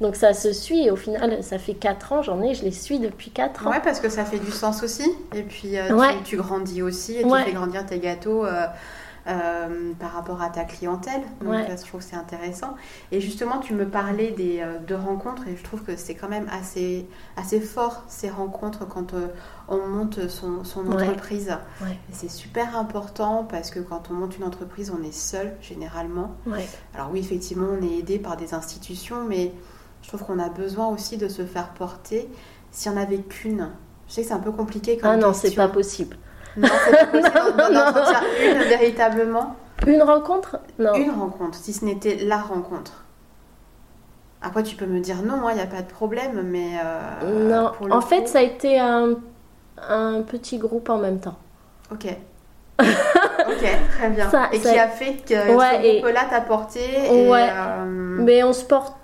Donc ça se suit et au final, ça fait 4 ans, j'en ai, je les suis depuis 4 ans. Ouais, parce que ça fait du sens aussi. Et puis euh, tu, grandis aussi et tu fais grandir tes gâteaux. Euh, euh, par rapport à ta clientèle. Donc je trouve que c'est intéressant. Et justement, tu me parlais des, euh, de rencontres et je trouve que c'est quand même assez, assez fort ces rencontres quand euh, on monte son, son entreprise. C'est super important parce que quand on monte une entreprise, on est seul généralement. Alors oui, effectivement, on est aidé par des institutions, mais je trouve qu'on a besoin aussi de se faire porter. S'il n'y en avait qu'une, je sais que c'est un peu compliqué quand Ah non, c'est pas possible. Non, c'est possible une véritablement. Une rencontre Non. Une rencontre, si ce n'était la rencontre. Après, tu peux me dire non, il n'y a pas de problème, mais. Euh, non, en fait, ça a été un, un, petit groupe en même temps. Ok. ok, très bien. et qui a fait que ouais, ce groupe-là t'a porté. ouais. Euh, mais on se, porte,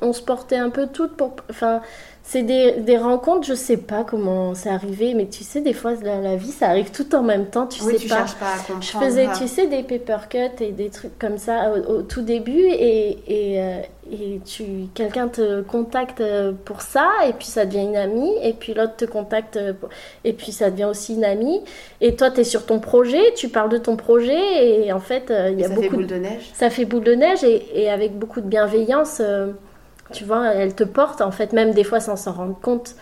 on se portait un peu toutes pour. Enfin c'est des, des, rencontres, je sais pas comment c'est arrivé, mais tu sais, des fois, la, la, vie, ça arrive tout en même temps, tu oui, sais tu pas. Cherches pas à comprendre. Je faisais, tu sais, des paper cuts et des trucs comme ça au, tout début, et, et, euh, et tu, quelqu'un te contacte euh, pour ça, et puis ça devient une amie, et puis l'autre te contacte, euh, et puis ça devient aussi une amie, et toi, tu es sur ton projet, tu parles de ton projet, et en fait, il y a ça beaucoup. Ça fait boule de neige. Ça fait boule de neige, et, et avec beaucoup de bienveillance tu vois, elle te porte, en fait, même des fois sans s'en rendre compte.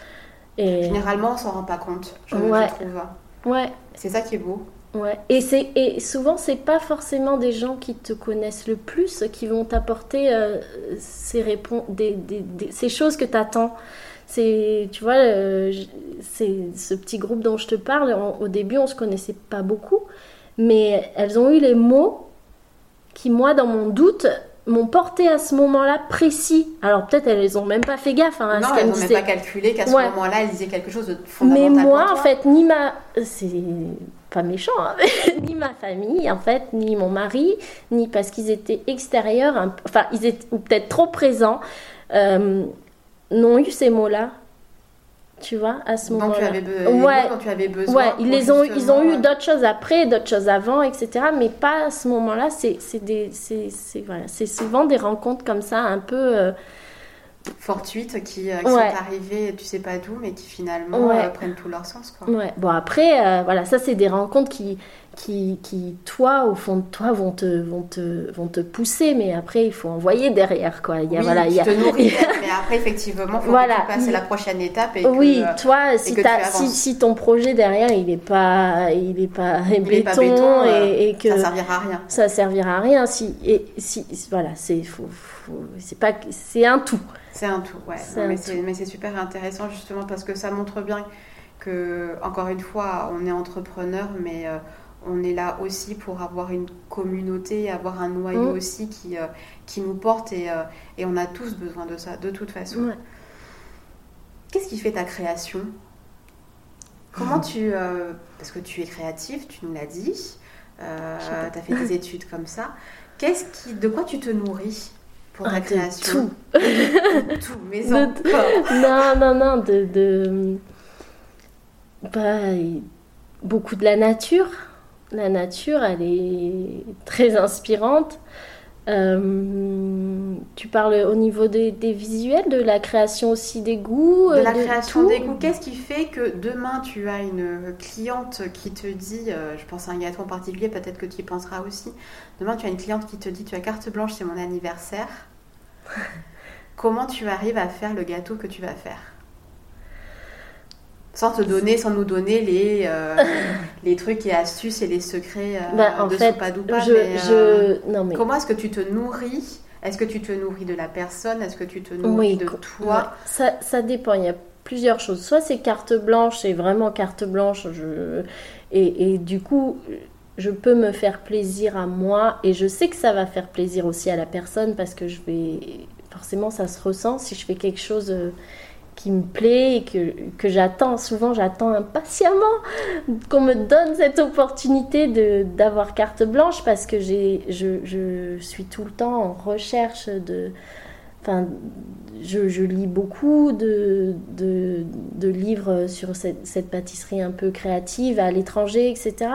Et... Généralement, on s'en rend pas compte, je, ouais. trouve. Ouais. C'est ça qui est beau. Ouais. Et, c'est, et souvent, c'est pas forcément des gens qui te connaissent le plus qui vont t'apporter euh, ces, réponses, des, des, ces choses que tu attends. C'est, tu vois, euh, c'est ce petit groupe dont je te parle. au début, on se connaissait pas beaucoup, mais elles ont eu les mots qui, moi, dans mon doute, m'ont porté à ce moment-là précis. Alors peut-être elles n'ont même pas fait gaffe hein, non, elles n'ont même pas calculé qu'à ce moment-là elles disaient quelque chose de fondamental. Mais moi en fait ni ma c'est pas méchant hein, ni ma famille en fait ni mon mari ni parce qu'ils étaient extérieurs enfin ils étaient peut-être trop présents euh, n'ont eu ces mots-là tu vois, à ce moment-là. Ouais. Quand tu avais besoin. Ouais, ils, les ont, ils ont eu d'autres choses après, d'autres choses avant, etc. Mais pas à ce moment-là. C'est voilà, souvent des rencontres comme ça, un peu. Euh, fortuites qui, euh, sont arrivées, tu sais pas d'où, mais qui finalement euh, prennent tout leur sens. Quoi. Ouais. Bon, après, voilà, ça, c'est des rencontres qui, qui, qui, toi, au fond de toi, vont te, vont te, vont te pousser, mais après, il faut envoyer derrière, quoi. Il y a, voilà, il y a... te nourrir, mais après, effectivement, faut voilà. que tu passes la prochaine étape. Et oui, toi, si, si, si, ton projet derrière, il n'est pas, il est pas, il béton, pas béton et, et, que ça servira à rien. Ça servira à rien. Si, et, si, voilà, c'est faut, c'est pas, c'est un tout. C'est un tout, ouais. Mais c'est super intéressant, justement, parce que ça montre bien que, encore une fois, on est entrepreneur, mais... Euh, on est là aussi pour avoir une communauté, avoir un noyau mm. aussi qui, euh, qui nous porte et, euh, et, on a tous besoin de ça, de toute façon. Qu'est-ce qui fait ta création? Comment tu... Euh, parce que tu es créatif, tu nous l'as dit. tu as fait des études comme ça. Qu'est-ce qui, de quoi tu te nourris pour la ah, création? Tout. tout, mais encore. Non, non, non, de, de... Bah, beaucoup de la nature. La nature, elle est très inspirante. Euh, tu parles au niveau des, visuels, de la création aussi des goûts De la création des goûts. Qu'est-ce qui fait que demain tu as une cliente qui te dit, euh, je pense à un gâteau en particulier, peut-être que tu y penseras aussi. Demain tu as une cliente qui te dit, tu as carte blanche, c'est mon anniversaire. Comment tu arrives à faire le gâteau que tu vas faire? Sans te donner, sans nous donner les, euh, les trucs et astuces et les secrets euh, bah, de fait, Soupadoupa. Je, euh, non, mais... Comment est-ce que tu te nourris? Est-ce que tu te nourris de la personne? Est-ce que tu te nourris de toi? ça, ça, dépend. Il y a plusieurs choses. Soit c'est carte blanche, c'est vraiment carte blanche. Je... Et, et, du coup, je peux me faire plaisir à moi. Et je sais que ça va faire plaisir aussi à la personne parce que je vais. Forcément, ça se ressent. Si je fais quelque chose qui me plaît et que, que j'attends. Souvent, j'attends impatiemment qu'on me donne cette opportunité de, d'avoir carte blanche parce que j'ai, je, je, suis tout le temps en recherche de. Enfin, je, je lis beaucoup de, de, de livres sur cette, cette, pâtisserie un peu créative à l'étranger, etc.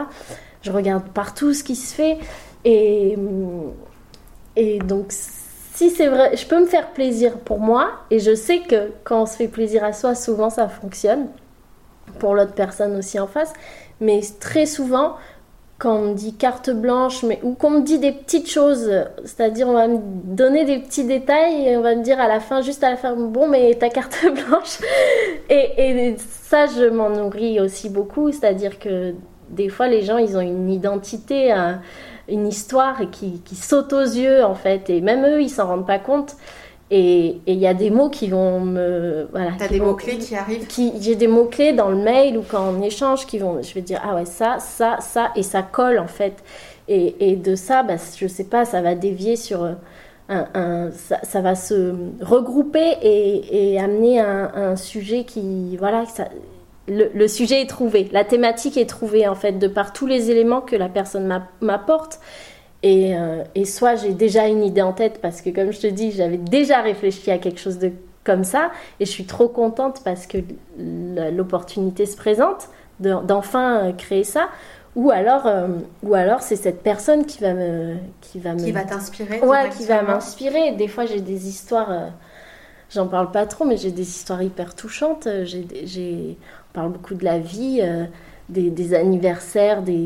Je regarde partout ce qui se fait et, et donc si c'est vrai, je peux me faire plaisir pour moi et je sais que quand on se fait plaisir à soi, souvent ça fonctionne pour l'autre personne aussi en face. Mais très souvent, quand on me dit carte blanche ou qu'on me dit des petites choses, c'est-à-dire on va me donner des petits détails et on va me dire à la fin, juste à la fin, bon mais ta carte blanche. Et, ça, je m'en nourris aussi beaucoup, c'est-à-dire que des fois les gens, ils ont une identité. Une histoire qui, qui saute aux yeux en fait. Et même eux ils s'en rendent pas compte. Et il y a des mots qui vont me voilà t'as des mots clés qui arrivent? qui j'ai des mots clés dans le mail ou quand on échange qui vont je vais dire ah ouais ça ça ça et ça colle en fait. Et, et de ça bah, je sais pas ça va dévier sur un, un ça, ça, va se regrouper et, et amener un, un, sujet qui voilà ça, le, sujet est trouvé, la thématique est trouvée en fait de par tous les éléments que la personne m'apporte. Euh, et, soit j'ai déjà une idée en tête parce que comme je te dis, j'avais déjà réfléchi à quelque chose de comme ça et je suis trop contente parce que l'opportunité se présente d'enfin euh, créer ça. Ou alors, euh, ou alors c'est cette personne qui va me, qui va me, qui va t'inspirer. Ouais, qui va m'inspirer. Des fois, j'ai des histoires. J'en parle pas trop, mais j'ai des histoires hyper touchantes. J'ai, parle beaucoup de la vie, euh, des, anniversaires, des,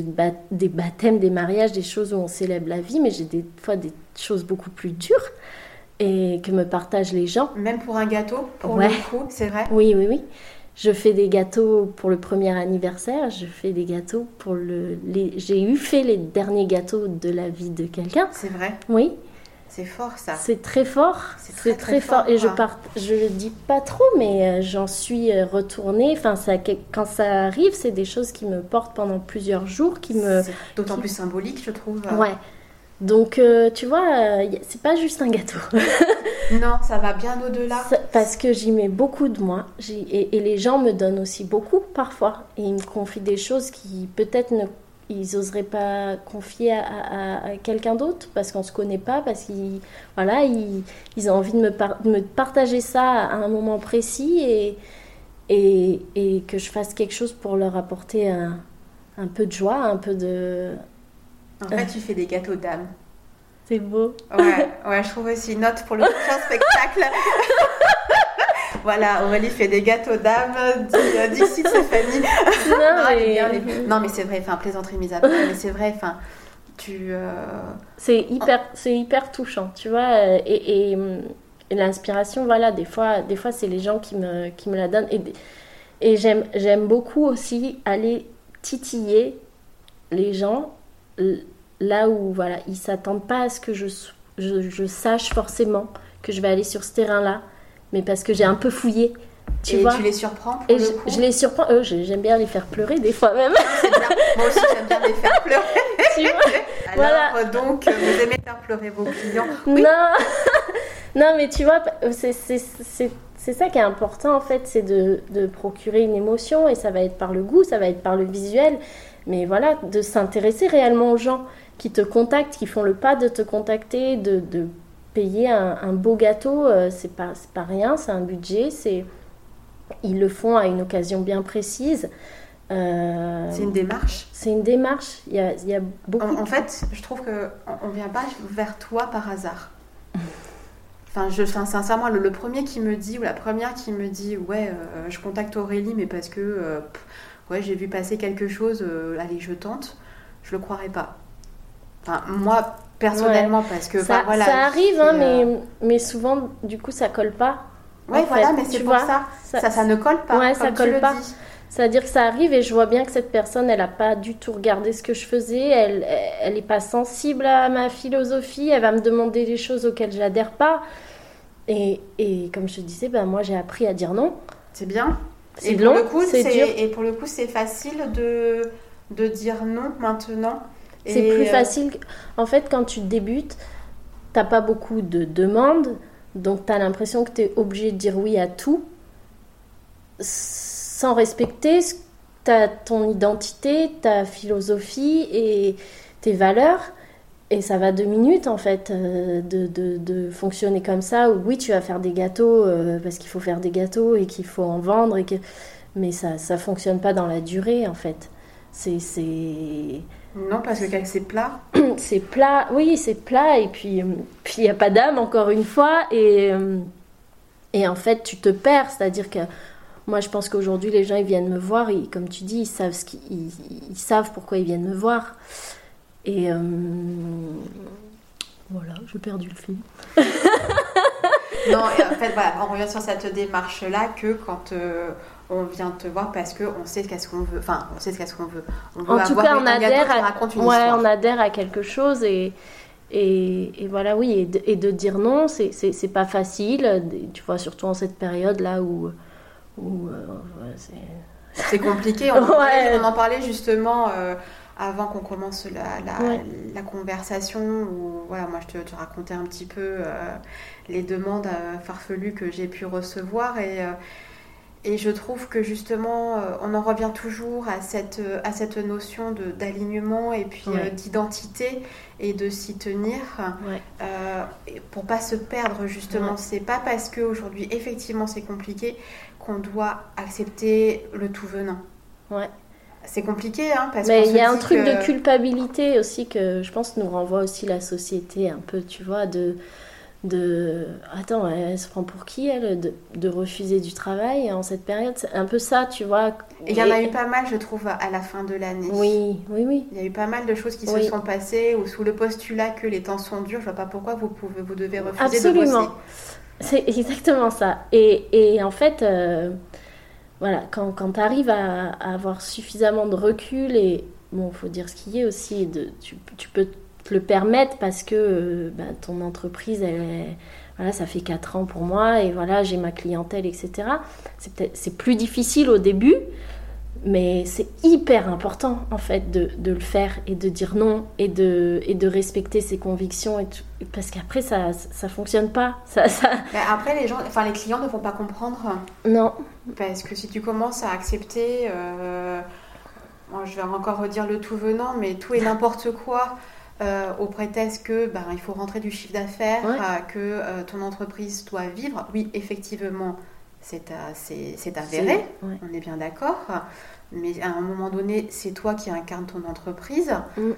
des baptêmes, des mariages, des choses où on célèbre la vie, mais j'ai des fois des choses beaucoup plus dures et que me partagent les gens. Même pour un gâteau, pour le coup, c'est vrai? Oui, oui, oui. Je fais des gâteaux pour le premier anniversaire, je fais des gâteaux pour le... J'ai eu fait les derniers gâteaux de la vie de quelqu'un. C'est vrai? Oui. C'est fort ça. C'est très fort. C'est très, fort. Et je part, je le dis pas trop, mais euh, j'en suis euh, retournée. Enfin, ça, quand ça arrive, c'est des choses qui me portent pendant plusieurs jours, qui me. D'autant plus symbolique, je trouve. Ouais. Donc, euh, tu vois, c'est pas juste un gâteau. non, ça va bien au-delà. Parce que j'y mets beaucoup de moi. Et, et, les gens me donnent aussi beaucoup parfois. Et ils me confient des choses qui peut-être ne ils n'oseraient pas confier à, quelqu'un d'autre parce qu'on se connaît pas, parce qu'ils voilà, ils, ils, ont envie de me, me, partager ça à un moment précis et, et, et, que je fasse quelque chose pour leur apporter un, un peu de joie, un peu de... En fait, tu fais des gâteaux d'âme. C'est beau. Ouais, ouais, je trouve aussi une note pour le prochain spectacle. Voilà, Aurélie fait des gâteaux d'âme, d'ici Stéphanie. Non, non, mais, c'est vrai, enfin, plaisanterie mise à part, mais c'est vrai, enfin, tu. Euh, c'est hyper, c'est hyper touchant, tu vois, euh, et, l'inspiration, voilà, des fois, des fois c'est les gens qui me, qui me la donnent. Et, et j'aime, j'aime beaucoup aussi aller titiller les gens là où, voilà, ils s'attendent pas à ce que je, je, je sache forcément que je vais aller sur ce terrain-là mais parce que j'ai un peu fouillé. Tu et vois tu les surprends Et je, les surprends. Eux, j'aime bien les faire pleurer des fois même. Moi aussi, j'aime bien les faire pleurer. tu vois Alors, voilà. donc, vous aimez faire pleurer vos clients Non, non, mais tu vois, c'est ça qui est important en fait, c'est de, de, procurer une émotion et ça va être par le goût, ça va être par le visuel. mais voilà, de s'intéresser réellement aux gens qui te contactent, qui font le pas de te contacter, de, de payer un, beau gâteau, euh, c'est pas, pas rien, c'est un budget, c'est ils le font à une occasion bien précise. Euh, c'est une démarche C'est une démarche. Il y a, il y a beaucoup. En, fait, je trouve qu'on ne vient pas vers toi par hasard. Enfin, je, enfin, sincèrement, le, le, premier qui me dit, ou la première qui me dit, ouais, euh, je contacte Aurélie, mais parce que ouais, j'ai vu passer quelque chose, allez, je tente, je le croirais pas. Enfin, moi, personnellement, parce que. Ça, voilà, ça arrive, hein, mais, mais souvent, du coup, ça colle pas. Ouais, voilà, mais c'est pour ça. Ça, ça. ne colle pas. Ouais, ça colle pas. C'est-à-dire que ça arrive et je vois bien que cette personne, elle n'a pas du tout regardé ce que je faisais, elle elle n'est pas sensible à ma philosophie, elle va me demander des choses auxquelles j'adhère pas. Et, et, comme je te disais, ben moi j'ai appris à dire non. C'est bien. C'est long, c'est dur. Et pour le coup, c'est facile de, de dire non maintenant? C'est plus euh, facile. En fait, quand tu débutes, t'as pas beaucoup de demandes, donc tu as l'impression que tu es obligé de dire oui à tout sans respecter ta, ton identité, ta philosophie et tes valeurs. Et ça va deux minutes en fait euh, de, de, de, fonctionner comme ça. oui, tu vas faire des gâteaux euh, parce qu'il faut faire des gâteaux et qu'il faut en vendre. Et que... Mais ça ne fonctionne pas dans la durée en fait. C'est non, parce que c'est plat. c'est plat, oui, c'est plat, et puis euh, puis il n'y a pas d'âme, encore une fois, et, euh, et en fait, tu te perds, c'est-à-dire que moi, je pense qu'aujourd'hui, les gens, ils viennent me voir, et comme tu dis, ils savent, ce ils, savent pourquoi ils viennent me voir. Et euh, voilà, j'ai perdu le fil. non, en fait, voilà, on revient sur cette démarche-là que quand on vient te voir parce qu'on sait qu'est-ce qu'on veut. Enfin, on sait qu'est-ce qu'on veut. On veut en tout cas, on adhère, à, ouais, on adhère à quelque chose et, et, voilà, oui, et de, et de dire non, c'est pas facile. Tu vois, surtout en cette période-là où. où euh, c'est compliqué. On, on, en parlait justement. Euh, avant qu'on commence la, la, conversation, où voilà, moi je te, te racontais un petit peu euh, les demandes farfelues que j'ai pu recevoir et, et je trouve que justement, euh, on en revient toujours à cette, euh, à cette notion d'alignement et puis euh, d'identité et de s'y tenir ouais. pour pas se perdre justement. C'est pas parce qu'aujourd'hui, effectivement, c'est compliqué qu'on doit accepter le tout venant. Ouais. C'est compliqué, hein, parce Mais il y a un truc de culpabilité aussi que je pense nous renvoie aussi la société un peu, tu vois, de de attends elle se prend pour qui elle de, refuser du travail en cette période? C'est un peu ça tu vois. Il y en a eu pas mal je trouve à la fin de l'année. Oui oui oui. Il y a eu pas mal de choses qui se sont passées ou sous le postulat que les temps sont durs je vois pas pourquoi vous pouvez vous devez refuser absolument. de c'est exactement ça. Et, et en fait euh, voilà quand, quand tu arrives à, avoir suffisamment de recul et bon faut dire ce qu'il y a aussi de tu, tu peux le permettre parce que bah, ton entreprise, elle, voilà, ça fait 4 ans pour moi et voilà, j'ai ma clientèle, etc. C'est plus difficile au début, mais c'est hyper important en fait de, de, le faire et de dire non et de, et de respecter ses convictions et parce qu'après ça ça fonctionne pas. Ça, ça... Mais après les gens enfin les clients ne vont pas comprendre. Non. Parce que si tu commences à accepter euh, je vais encore redire le tout venant mais tout et n'importe quoi euh, au prétexte que ben, il faut rentrer du chiffre d'affaires, euh, que euh, ton entreprise doit vivre. Oui, effectivement, c'est avéré, on est bien d'accord. Mais à un moment donné, c'est toi qui incarnes ton entreprise. Mm.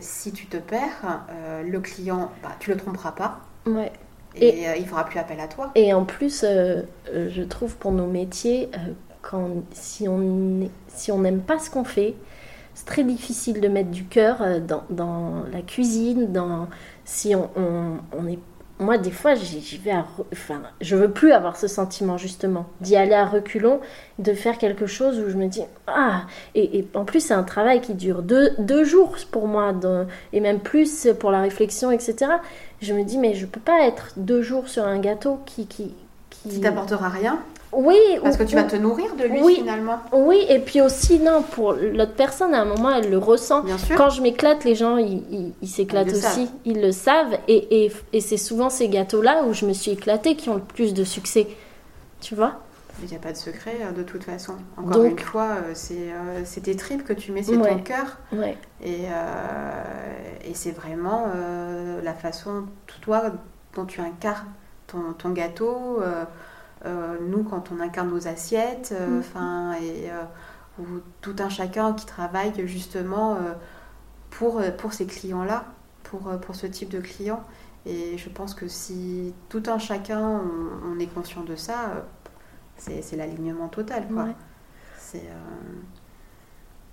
si tu te perds, le client, bah, tu le tromperas pas. Ouais. Et, il ne fera plus appel à toi. Et en plus, je trouve pour nos métiers, quand, si on n'aime pas ce qu'on fait, c'est très difficile de mettre du cœur euh, dans, la cuisine, dans si on, on, est moi des fois j'y vais à enfin je veux plus avoir ce sentiment justement d'y aller à reculons de faire quelque chose où je me dis ah et, et en plus c'est un travail qui dure deux, deux jours pour moi et même plus pour la réflexion etc je me dis mais je peux pas être deux jours sur un gâteau qui qui qui, qui t'apportera rien oui. Parce que tu vas te nourrir de lui finalement. Oui, et puis aussi, non, pour l'autre personne, à un moment, elle le ressent. Bien sûr. Quand je m'éclate, les gens, ils s'éclatent aussi. Ils le savent. Et, et, et c'est souvent ces gâteaux-là où je me suis éclatée qui ont le plus de succès. Tu vois? Il n'y a pas de secret de toute façon. Encore une fois, c'est tes tripes que tu mets, c'est ton cœur. Ouais. Et, et c'est vraiment la façon, toi, dont tu incarnes ton, ton gâteau. Nous, quand on incarne nos assiettes, mm. enfin, et ou tout un chacun qui travaille justement pour, pour ces clients-là, pour, pour ce type de clients. Et je pense que si tout un chacun, on, est conscient de ça, c'est l'alignement total. Quoi. C'est.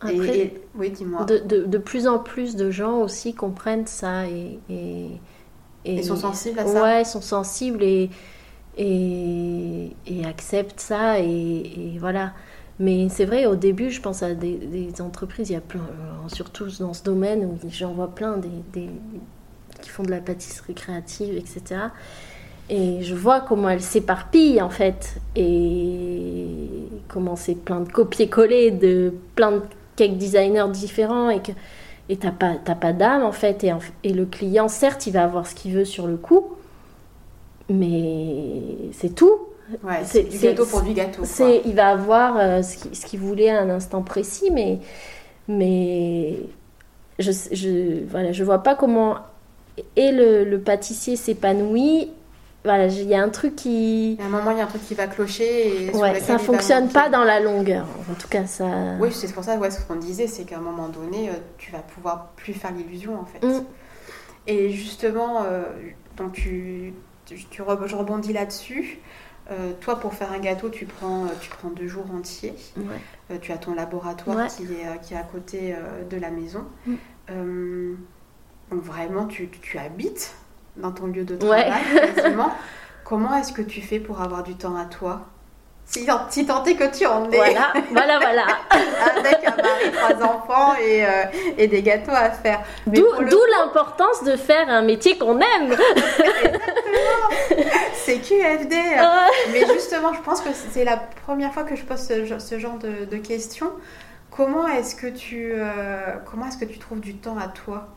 Euh, et, oui, dis-moi. De, de, de, plus en plus de gens aussi comprennent ça et. et, et sont sensibles à ça Ouais, ils sont sensibles et, et, acceptent ça. Et, voilà. Mais c'est vrai, au début, je pense à des, entreprises, il y a plein, euh, surtout dans ce domaine où j'en vois plein, des, qui font de la pâtisserie créative, etc. Et je vois comment elles s'éparpillent en fait, et comment c'est plein de copier-coller de plein de cake designers différents, et que et t'as pas, pas d'âme en fait, et le client, certes, il va avoir ce qu'il veut sur le coup, mais c'est tout. Ouais, c'est du gâteau pour du gâteau. Il va avoir euh, ce qu'il voulait à un instant précis, mais, mais je, je, voilà, je vois pas comment et le, pâtissier s'épanouit. Voilà, il y a un truc qui. À un moment, il y a un truc qui va clocher. Et ouais, ça fonctionne pas dans la longueur. En tout cas, ça. Oui, c'est pour ça, ouais, ce qu'on disait, c'est qu'à un moment donné, euh, tu vas pouvoir plus faire l'illusion, en fait. Mm. Et justement, euh, donc tu, tu, je rebondis là-dessus. Euh, toi, pour faire un gâteau, tu prends, tu prends deux jours entiers. tu as ton laboratoire qui, est, qui est à côté de la maison. Mm. Donc vraiment, tu, tu, habites dans ton lieu de travail. Comment est-ce que tu fais pour avoir du temps à toi? Si, si tant est que tu en es. Voilà, voilà, voilà. Avec un mari, trois enfants et, euh, et des gâteaux à faire. D'où l'importance de faire un métier qu'on aime. Exactement. C'est QFD. Mais justement, je pense que c'est la première fois que je pose ce, ce genre de, de questions. Comment est-ce que tu euh, comment est-ce que tu trouves du temps à toi?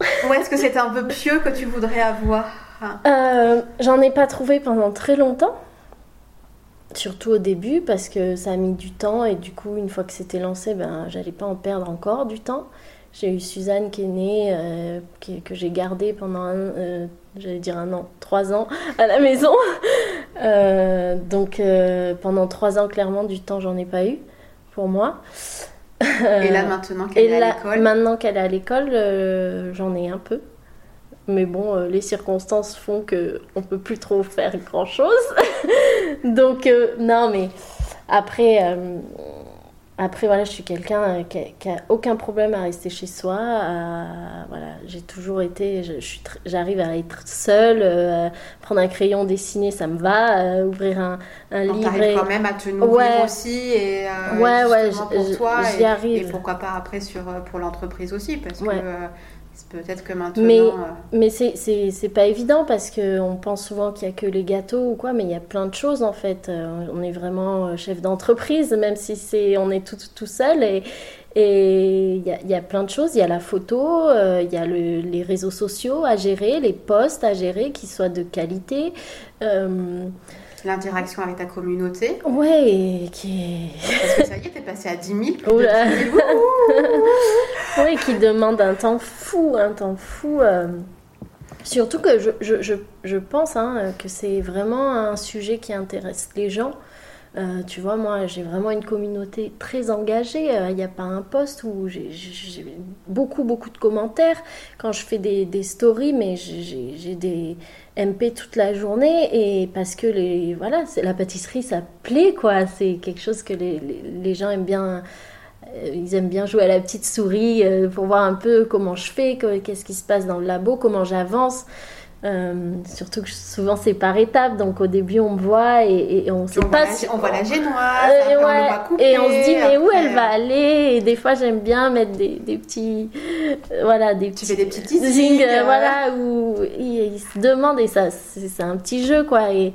Ou est-ce que c'est un peu pieux que tu voudrais avoir? Euh, J'en ai pas trouvé pendant très longtemps. Surtout au début, parce que ça a mis du temps et du coup, une fois que c'était lancé, ben, j'allais pas en perdre encore du temps. J'ai eu Suzanne qui est née, euh, que j'ai gardée pendant un, euh, j'allais dire un an, trois ans à la maison. donc pendant trois ans, clairement, du temps, j'en ai pas eu pour moi. Et là, maintenant qu'elle est à l'école? Maintenant qu'elle est à l'école, j'en ai un peu. Mais bon, euh, les circonstances font que on peut plus trop faire grand chose. Donc, euh, non, mais après, après, voilà, je suis quelqu'un euh, qui, a aucun problème à rester chez soi. voilà, j'ai toujours été, j'arrive à être seule, euh, prendre un crayon, dessiner, ça me va, euh, ouvrir un, un livre. Et... quand même à te nourrir aussi et ouais, ouais, pour toi et, arrive. et, pourquoi pas après sur pour l'entreprise aussi parce que Peut-être que maintenant. Mais, euh, mais c'est pas évident parce qu'on pense souvent qu'il n'y a que les gâteaux ou quoi, mais il y a plein de choses en fait. Euh, on est vraiment euh, chef d'entreprise, même si c'est on est tout, tout seul. Et il y, a, y, a, plein de choses. Il y a la photo, il y a le, les réseaux sociaux à gérer, les posts à gérer qui soient de qualité l'interaction avec ta communauté. Ouais, qui Parce que ça y est, t'es passé à 10 000. oui, qui demande un temps fou, un temps fou. Euh. Surtout que je, je, je, je pense hein, que c'est vraiment un sujet qui intéresse les gens. Euh, tu vois, moi, j'ai vraiment une communauté très engagée. Il euh, n'y a pas un poste où j'ai beaucoup, beaucoup de commentaires. Quand je fais des, des stories, mais j'ai des MP toute la journée. Et parce que les, voilà, la pâtisserie, ça plaît, quoi. C'est quelque chose que les, les, gens aiment bien. Euh, ils aiment bien jouer à la petite souris pour voir un peu comment je fais, qu'est-ce qui se passe dans le labo, comment j'avance. Euh, surtout que souvent c'est par étapes, donc au début on me voit et, on sait pas. si... On voit la génoise, euh, et on se dit mais où elle va aller? Et des fois j'aime bien mettre des, des petits, euh, voilà, des tu fais des petits voilà, où ils, se demandent et ça c'est un petit jeu quoi. Et,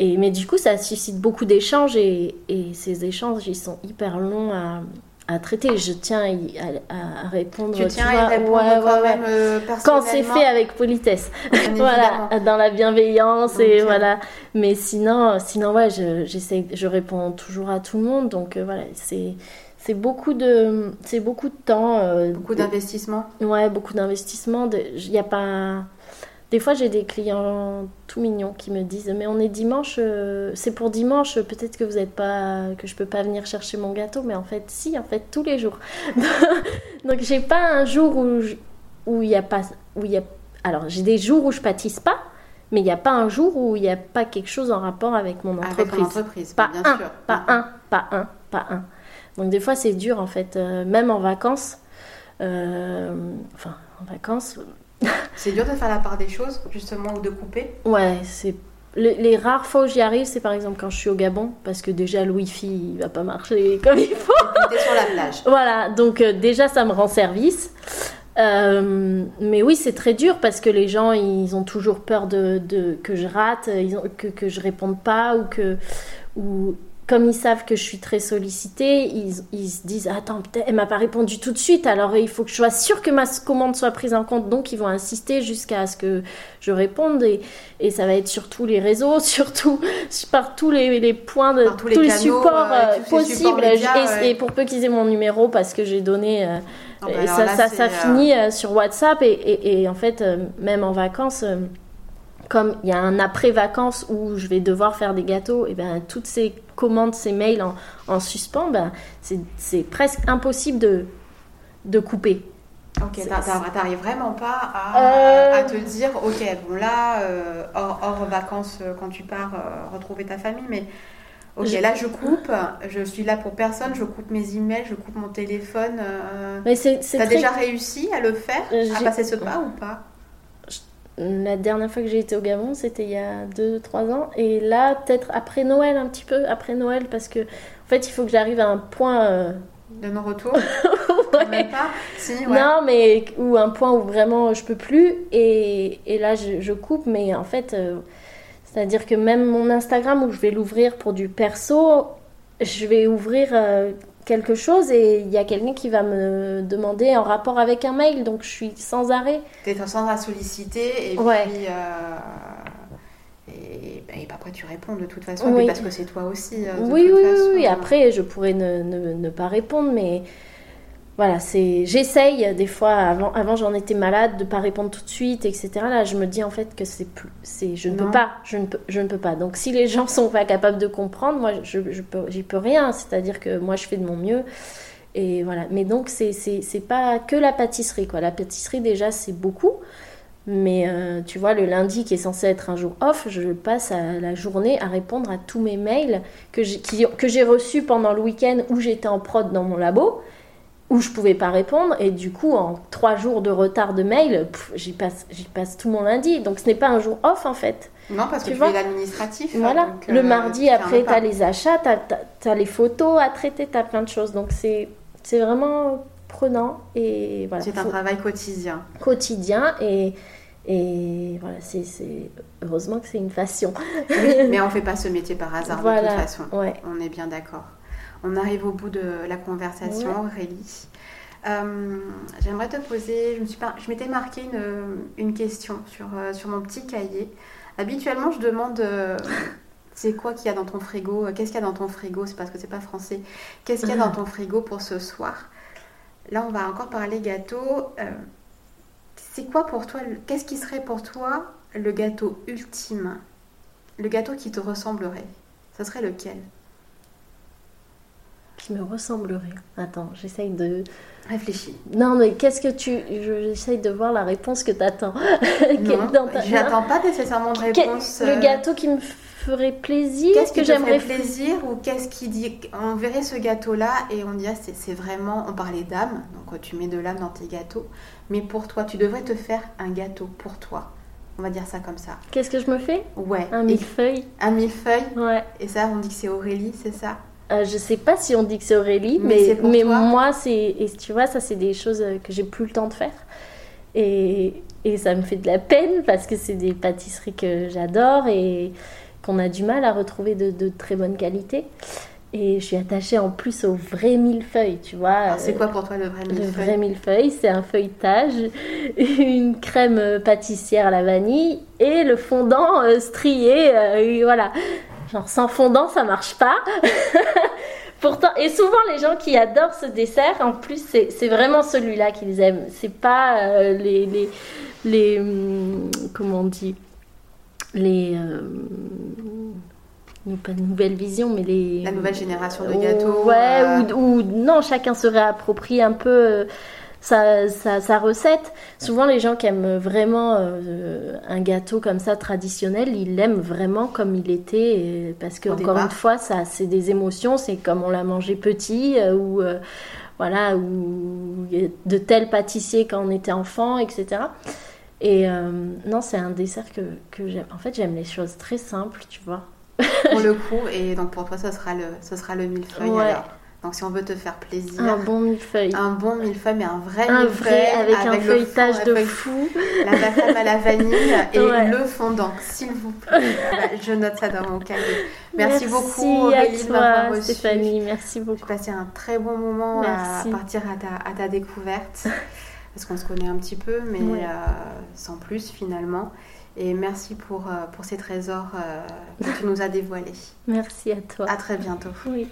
et mais du coup ça suscite beaucoup d'échanges et, et ces échanges ils sont hyper longs à à traiter. Je tiens à, répondre. Tu tiens à répondre quand même euh, Quand c'est fait avec politesse. voilà, dans la bienveillance et voilà. Mais sinon, sinon ouais, je, j'essaie, je réponds toujours à tout le monde. Donc voilà, c'est c'est beaucoup de c'est beaucoup de temps beaucoup d'investissement ouais beaucoup d'investissement il n'y a pas des fois, j'ai des clients tout mignons qui me disent Mais on est dimanche, euh, c'est pour dimanche, peut-être que vous êtes pas, que je peux pas venir chercher mon gâteau, mais en fait, si, en fait, tous les jours. Donc, j'ai pas un jour où où il y a pas, où y a, alors j'ai des jours où je pâtisse pas, mais il n'y a pas un jour où il n'y a pas quelque chose en rapport avec mon entreprise. pas un, pas un, pas un, pas un. Donc des fois c'est dur en fait, euh, même en vacances. Euh, enfin, en vacances, c'est dur de faire la part des choses, justement, ou de couper Ouais, c'est. Les, rares fois où j'y arrive, c'est par exemple quand je suis au Gabon, parce que déjà le Wi-Fi il va pas marcher comme il faut. T'es sur la plage. Voilà, donc euh, déjà ça me rend service. Euh, mais oui, c'est très dur parce que les gens, ils ont toujours peur de, de que je rate, ils ont, que, que je réponde pas ou que ou comme ils savent que je suis très sollicitée, ils, ils se disent Attends, elle m'a pas répondu tout de suite, alors il faut que je sois sûre que ma commande soit prise en compte. Donc ils vont insister jusqu'à ce que je réponde. Et, et, ça va être sur tous les réseaux, surtout par tous les, les points, de, tous, les, supports euh, possibles. et, pour peu qu'ils aient mon numéro, parce que j'ai donné. Euh, bah ça, ça, ça, euh, finit sur WhatsApp. Et, et, en fait, même en vacances comme il y a un après-vacances où je vais devoir faire des gâteaux, et ben toutes ces commandes, ces mails en, suspens, ben, c'est presque impossible de, de couper. Ok, t'arrives vraiment pas à, euh, à, te dire, ok, bon là, euh, hors, vacances, euh, quand tu pars retrouver ta famille, mais ok, là je coupe, je suis là pour personne, je coupe mes emails, je coupe mon téléphone. mais c'est T'as déjà réussi à le faire, à passer ce pas ou pas? La dernière fois que j'ai été au Gabon, c'était il y a 2-3 ans. Et là, peut-être après Noël, un petit peu après Noël, parce que en fait, il faut que j'arrive à un point. Euh, de non-retour ouais. pas Non, mais ou un point où vraiment je peux plus. Et, et là, je, coupe, mais en fait, euh, c'est-à-dire que même mon Instagram, où je vais l'ouvrir pour du perso, je vais ouvrir. Euh, quelque chose et il y a quelqu'un qui va me demander en rapport avec un mail, donc je suis sans arrêt. Tu es sans arrêt solliciter et puis. Euh, et, et, après, tu réponds de toute façon, parce que c'est toi aussi. Euh, oui, oui, oui, Après, je pourrais ne, ne, ne pas répondre, mais voilà, c'est j'essaye des fois avant avant j'en étais malade de pas répondre tout de suite etc. Là, je me dis en fait que c'est plus c'est je ne peux pas, je ne peux je ne peux pas. Donc si les gens sont pas capables de comprendre, moi je je peux j'y peux rien, c'est-à-dire que moi je fais de mon mieux et voilà. Mais donc c'est c'est pas que la pâtisserie quoi. La pâtisserie déjà c'est beaucoup. Mais euh, tu vois, le lundi qui est censé être un jour off, je passe à la journée à répondre à tous mes mails que j'ai reçus pendant le week-end où j'étais en prod dans mon labo où je pouvais pas répondre et du coup en trois jours de retard de mail j'y passe j'y passe tout mon lundi donc ce n'est pas un jour off en fait non parce que tu fais l'administratif voilà le euh, mardi après tu as les achats tu as, les photos à traiter tu as plein de choses donc c'est c'est vraiment prenant et voilà c'est un travail quotidien quotidien et et voilà, c'est heureusement que c'est une passion. mais on fait pas ce métier par hasard de toute façon. Ouais. On est bien d'accord. On arrive au bout de la conversation, Aurélie. Euh, j'aimerais te poser, je m'étais marqué une, question sur, euh, sur mon petit cahier. Habituellement, je demande euh, c'est quoi qu'il y a dans ton frigo? Qu'est-ce qu'il y a dans ton frigo? C'est parce que c'est pas français. Qu'est-ce qu'il y a dans ton frigo pour ce soir? Là, on va encore parler gâteau. c'est quoi pour toi Qu'est-ce qui serait pour toi le gâteau ultime? Le gâteau qui te ressemblerait? Ce serait lequel? Qui me ressemblerait. Attends, j'essaye de. Réfléchis. Non, mais qu'est-ce que tu. J'essaye de voir la réponse que tu attends. Je n'attends pas nécessairement de réponse. Le euh, gâteau qui me ferait plaisir. Qu'est-ce que j'aimerais plaisir ou qu'est-ce qui dit. On verrait ce gâteau-là et on dirait c'est vraiment. On parlait d'âme, donc tu mets de l'âme dans tes gâteaux. Mais pour toi, tu devrais te faire un gâteau pour toi. On va dire ça comme ça. Qu'est-ce que je me fais? Ouais. Un millefeuille. Un millefeuille? Ouais. Et ça, on dit que c'est Aurélie, c'est ça? Euh, je sais pas si on dit que c'est Aurélie, mais, mais, moi, c'est. Et tu vois, ça, c'est des choses euh, que j'ai plus le temps de faire. Et, et, ça me fait de la peine parce que c'est des pâtisseries que j'adore et qu'on a du mal à retrouver de, de, très bonne qualité. Et je suis attachée en plus au vrai millefeuille, tu vois. C'est quoi pour toi le vrai millefeuille Le vrai millefeuille, c'est un feuilletage, une crème pâtissière à la vanille et le fondant strié, voilà. Genre sans fondant, ça marche pas. Pourtant, et souvent les gens qui adorent ce dessert, en plus, c'est vraiment celui-là qu'ils aiment. C'est pas euh, les, les, les, hum, comment on dit, les, euh, pas de nouvelle vision, mais les. La nouvelle génération de gâteaux. Ouais, euh, ou, ou, non, chacun se réapproprie un peu sa, recette. Souvent, les gens qui aiment vraiment euh, un gâteau comme ça traditionnel, ils l'aiment vraiment comme il était, parce que encore une fois, ça, c'est des émotions. C'est comme on l'a mangé petit euh, ou euh, voilà, ou de tel pâtissier quand on était enfant, etc. Et non, c'est un dessert que, que j'aime. En fait, j'aime les choses très simples, tu vois. pour le coup, et donc pour toi, ce sera le, ce sera le millefeuille alors. Donc si on veut te faire plaisir, un bon millefeuille. Un bon millefeuille, mais un vrai un millefeuille. Vrai, avec, un feuilletage de fou. La crème à la vanille et le fondant, s'il vous plaît. Je note ça dans mon cahier. Merci, beaucoup Aurélie de m'avoir reçu. Stéphanie, merci beaucoup. J'ai passé un très bon moment à partir à ta, à ta découverte. parce qu'on se connaît un petit peu, mais euh, sans plus finalement. Et merci pour, euh, pour ces trésors euh, que tu nous as dévoilés. Merci à toi. À très bientôt. Oui.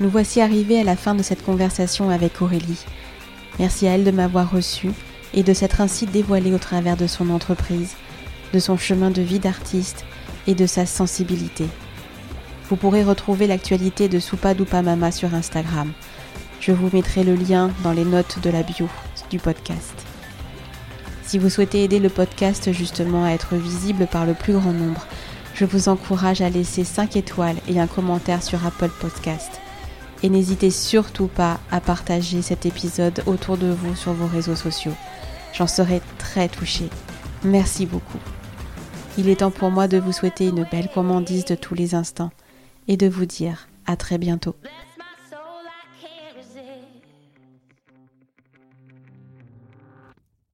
Nous voici arrivés à la fin de cette conversation avec Aurélie. Merci à elle de m'avoir reçue et de s'être ainsi dévoilée au travers de son entreprise, de son chemin de vie d'artiste et de sa sensibilité. Vous pourrez retrouver l'actualité de Soupa Mama sur Instagram. Je vous mettrai le lien dans les notes de la bio du podcast. Si vous souhaitez aider le podcast justement à être visible par le plus grand nombre, je vous encourage à laisser 5 étoiles et un commentaire sur Apple Podcast et n'hésitez surtout pas à partager cet épisode autour de vous sur vos réseaux sociaux. J'en serai très touchée. Merci beaucoup. Il est temps pour moi de vous souhaiter une belle commandise de tous les instants et de vous dire à très bientôt.